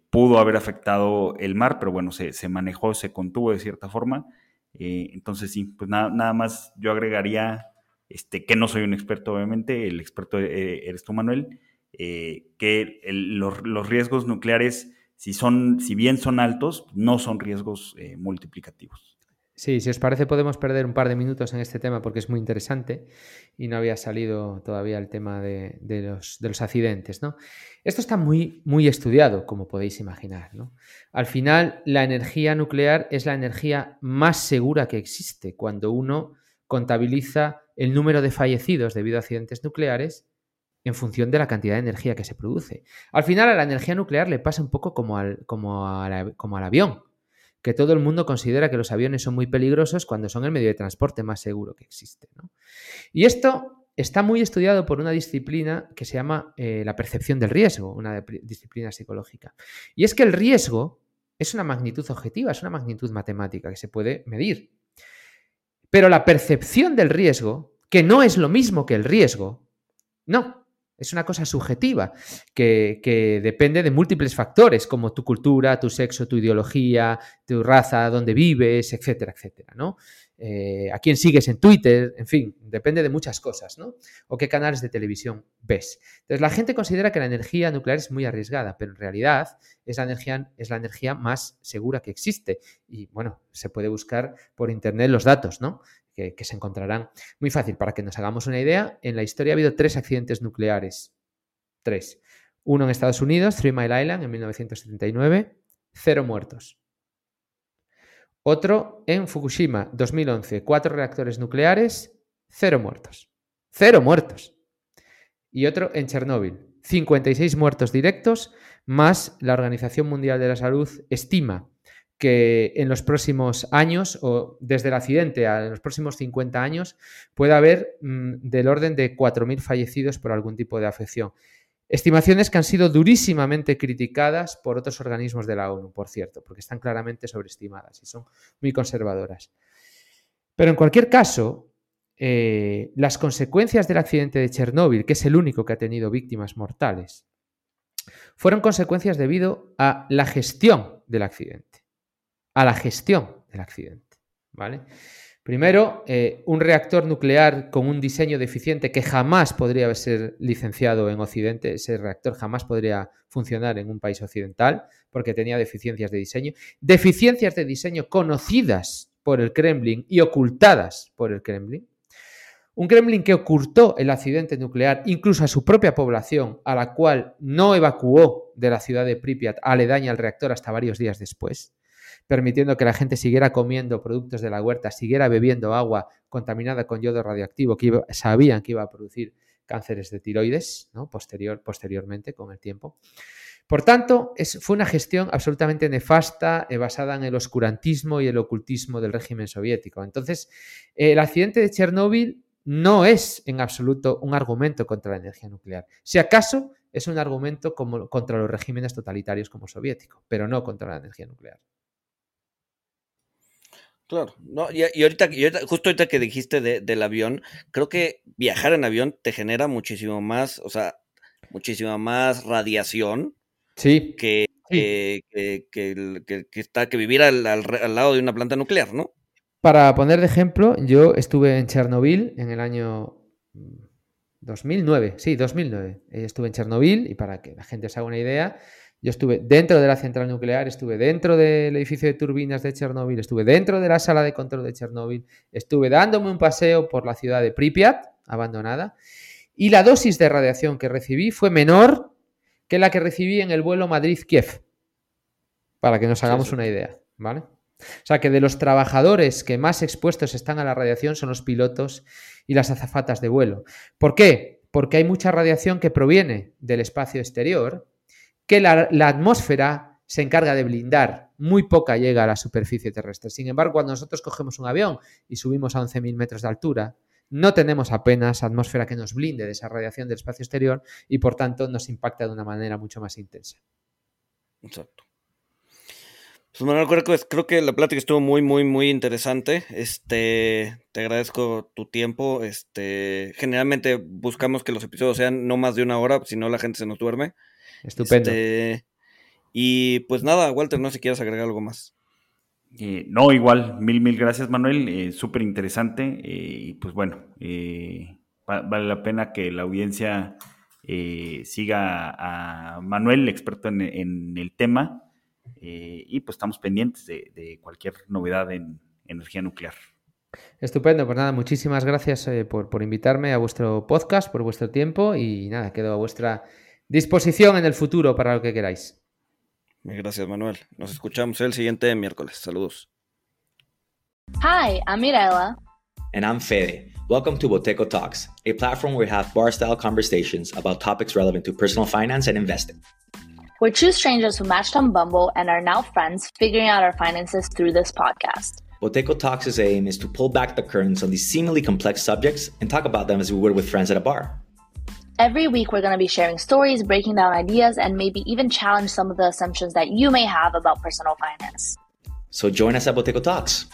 pudo haber afectado el mar, pero bueno, se, se manejó, se contuvo de cierta forma. Eh, entonces, sí, pues nada, nada, más yo agregaría, este, que no soy un experto, obviamente, el experto eh, eres tú, Manuel, eh, que los, los, riesgos nucleares, si, son, si bien son altos, no son riesgos multiplicativos. Sí, si os parece podemos perder un par de minutos en este tema porque es muy interesante y no había salido todavía el tema de, los, accidentes. ¿no? Esto está muy, muy estudiado, como podéis imaginar. Al final, la energía nuclear es la energía más segura que existe cuando uno contabiliza el número de fallecidos debido a accidentes nucleares en función de la cantidad de energía que se produce. Al final, a la energía nuclear le pasa un poco como al, como como al avión que todo el mundo considera que los aviones son muy peligrosos cuando son el medio de transporte más seguro que existe. Y esto está muy estudiado por una disciplina que se llama eh, la percepción del riesgo, una disciplina psicológica. Y es que el riesgo es una magnitud objetiva, es una magnitud matemática que se puede medir. Pero la percepción del riesgo, que no es lo mismo que el riesgo, no, es una cosa subjetiva que, depende de múltiples factores, como tu cultura, tu sexo, tu ideología, tu raza, dónde vives, etcétera, etcétera, ¿no? Eh, a quién sigues en Twitter, en fin, depende de muchas cosas, ¿no? O qué canales de televisión ves. Entonces, la gente considera que la energía nuclear es muy arriesgada, pero en realidad es la energía, es la energía más segura que existe. Y bueno, se puede buscar por internet los datos, ¿no? Que, se encontrarán muy fácil. Para que nos hagamos una idea, en la historia ha habido tres accidentes nucleares. Tres. Uno en Estados Unidos, Three Mile Island, en 1979, cero muertos. Otro en Fukushima, 2011, cuatro reactores nucleares, cero muertos. Cero muertos. y otro en Chernóbil. 56 muertos directos, más la Organización Mundial de la Salud estima que en los próximos años, o desde el accidente a los próximos 50 años, puede haber mm, del orden de 4.000 fallecidos por algún tipo de afección. Estimaciones que han sido durísimamente criticadas por otros organismos de la ONU, por cierto, porque están claramente sobreestimadas y son muy conservadoras. Pero en cualquier caso, eh, las consecuencias del accidente de Chernóbil, que es el único que ha tenido víctimas mortales, fueron consecuencias debido a la gestión del accidente. A la gestión del accidente. ¿Vale? Primero, eh, un reactor nuclear con un diseño deficiente que jamás podría ser licenciado en Occidente, ese reactor jamás podría funcionar en un país occidental porque tenía deficiencias de diseño, deficiencias de diseño conocidas por el Kremlin y ocultadas por el Kremlin. Un Kremlin que ocultó el accidente nuclear incluso a su propia población, a la cual no evacuó de la ciudad de Pripyat aledaña al reactor hasta varios días después permitiendo que la gente siguiera comiendo productos de la huerta, siguiera bebiendo agua contaminada con yodo radioactivo, que sabían que iba a producir cánceres de tiroides. Posterior, posteriormente, con el tiempo. Por tanto, fue una gestión absolutamente nefasta, eh, basada en el oscurantismo y el ocultismo del régimen soviético. Entonces, el accidente de Chernóbil no es en absoluto un argumento contra la energía nuclear. Si acaso es un argumento contra los regímenes totalitarios como soviético, pero no contra la energía nuclear. Claro, no, y, ahorita, justo ahorita que dijiste del avión, creo que viajar en avión te genera muchísimo más, o sea, muchísima más radiación. Sí. Que, Que, está, que vivir al, lado de una planta nuclear, ¿no? Para poner de ejemplo, yo estuve en Chernobyl en el año 2009, sí, 2009. Estuve en Chernobyl y para que la gente se haga una idea, yo estuve dentro de la central nuclear, estuve dentro del edificio de turbinas de Chernóbil, estuve dentro de la sala de control de Chernóbil, estuve dándome un paseo por la ciudad de Pripyat, abandonada, y la dosis de radiación que recibí fue menor que la que recibí en el vuelo Madrid-Kiev, para que nos hagamos una idea, ¿vale? O sea que de los trabajadores que más expuestos están a la radiación son los pilotos y las azafatas de vuelo. ¿Por qué? Porque hay mucha radiación que proviene del espacio exterior que la, atmósfera se encarga de blindar, muy poca llega a la superficie terrestre. Sin embargo, cuando nosotros cogemos un avión y subimos a 11.000 metros de altura, no tenemos apenas atmósfera que nos blinde de esa radiación del espacio exterior y por tanto nos impacta de una manera mucho más intensa. Exacto. Pues Manuel, creo que, creo que la plática estuvo muy, muy, muy interesante. Este, te agradezco tu tiempo. Este, generalmente buscamos que los episodios sean no más de una hora, si no la gente se nos duerme. Estupendo. Este, y pues nada, Walter, no sé si quieres agregar algo más. Eh, no, igual, mil, mil gracias, Manuel. Eh, Súper interesante. Eh, y pues bueno, vale la pena que la audiencia siga a Manuel, experto en, el tema. y pues estamos pendientes de, cualquier novedad en energía nuclear. Estupendo, pues nada, muchísimas gracias por, por invitarme a vuestro podcast, por vuestro tiempo y nada, quedo a vuestra disposición en el futuro para lo que queráis. Gracias, Manuel. Nos escuchamos el siguiente miércoles. Saludos. Hi, I'm Mirella. And I'm Fede. Welcome to Boteco Talks, a platform where we have bar style conversations about topics relevant to personal finance and investing. We're two strangers who matched on Bumble and are now friends figuring out our finances through this podcast. Boteco Talks' aim is to pull back the curtains on these seemingly complex subjects and talk about them as we would with friends at a bar. Every week, we're going to be sharing stories, breaking down ideas, and maybe even challenge some of the assumptions that you may have about personal finance. So join us at Boteco Talks.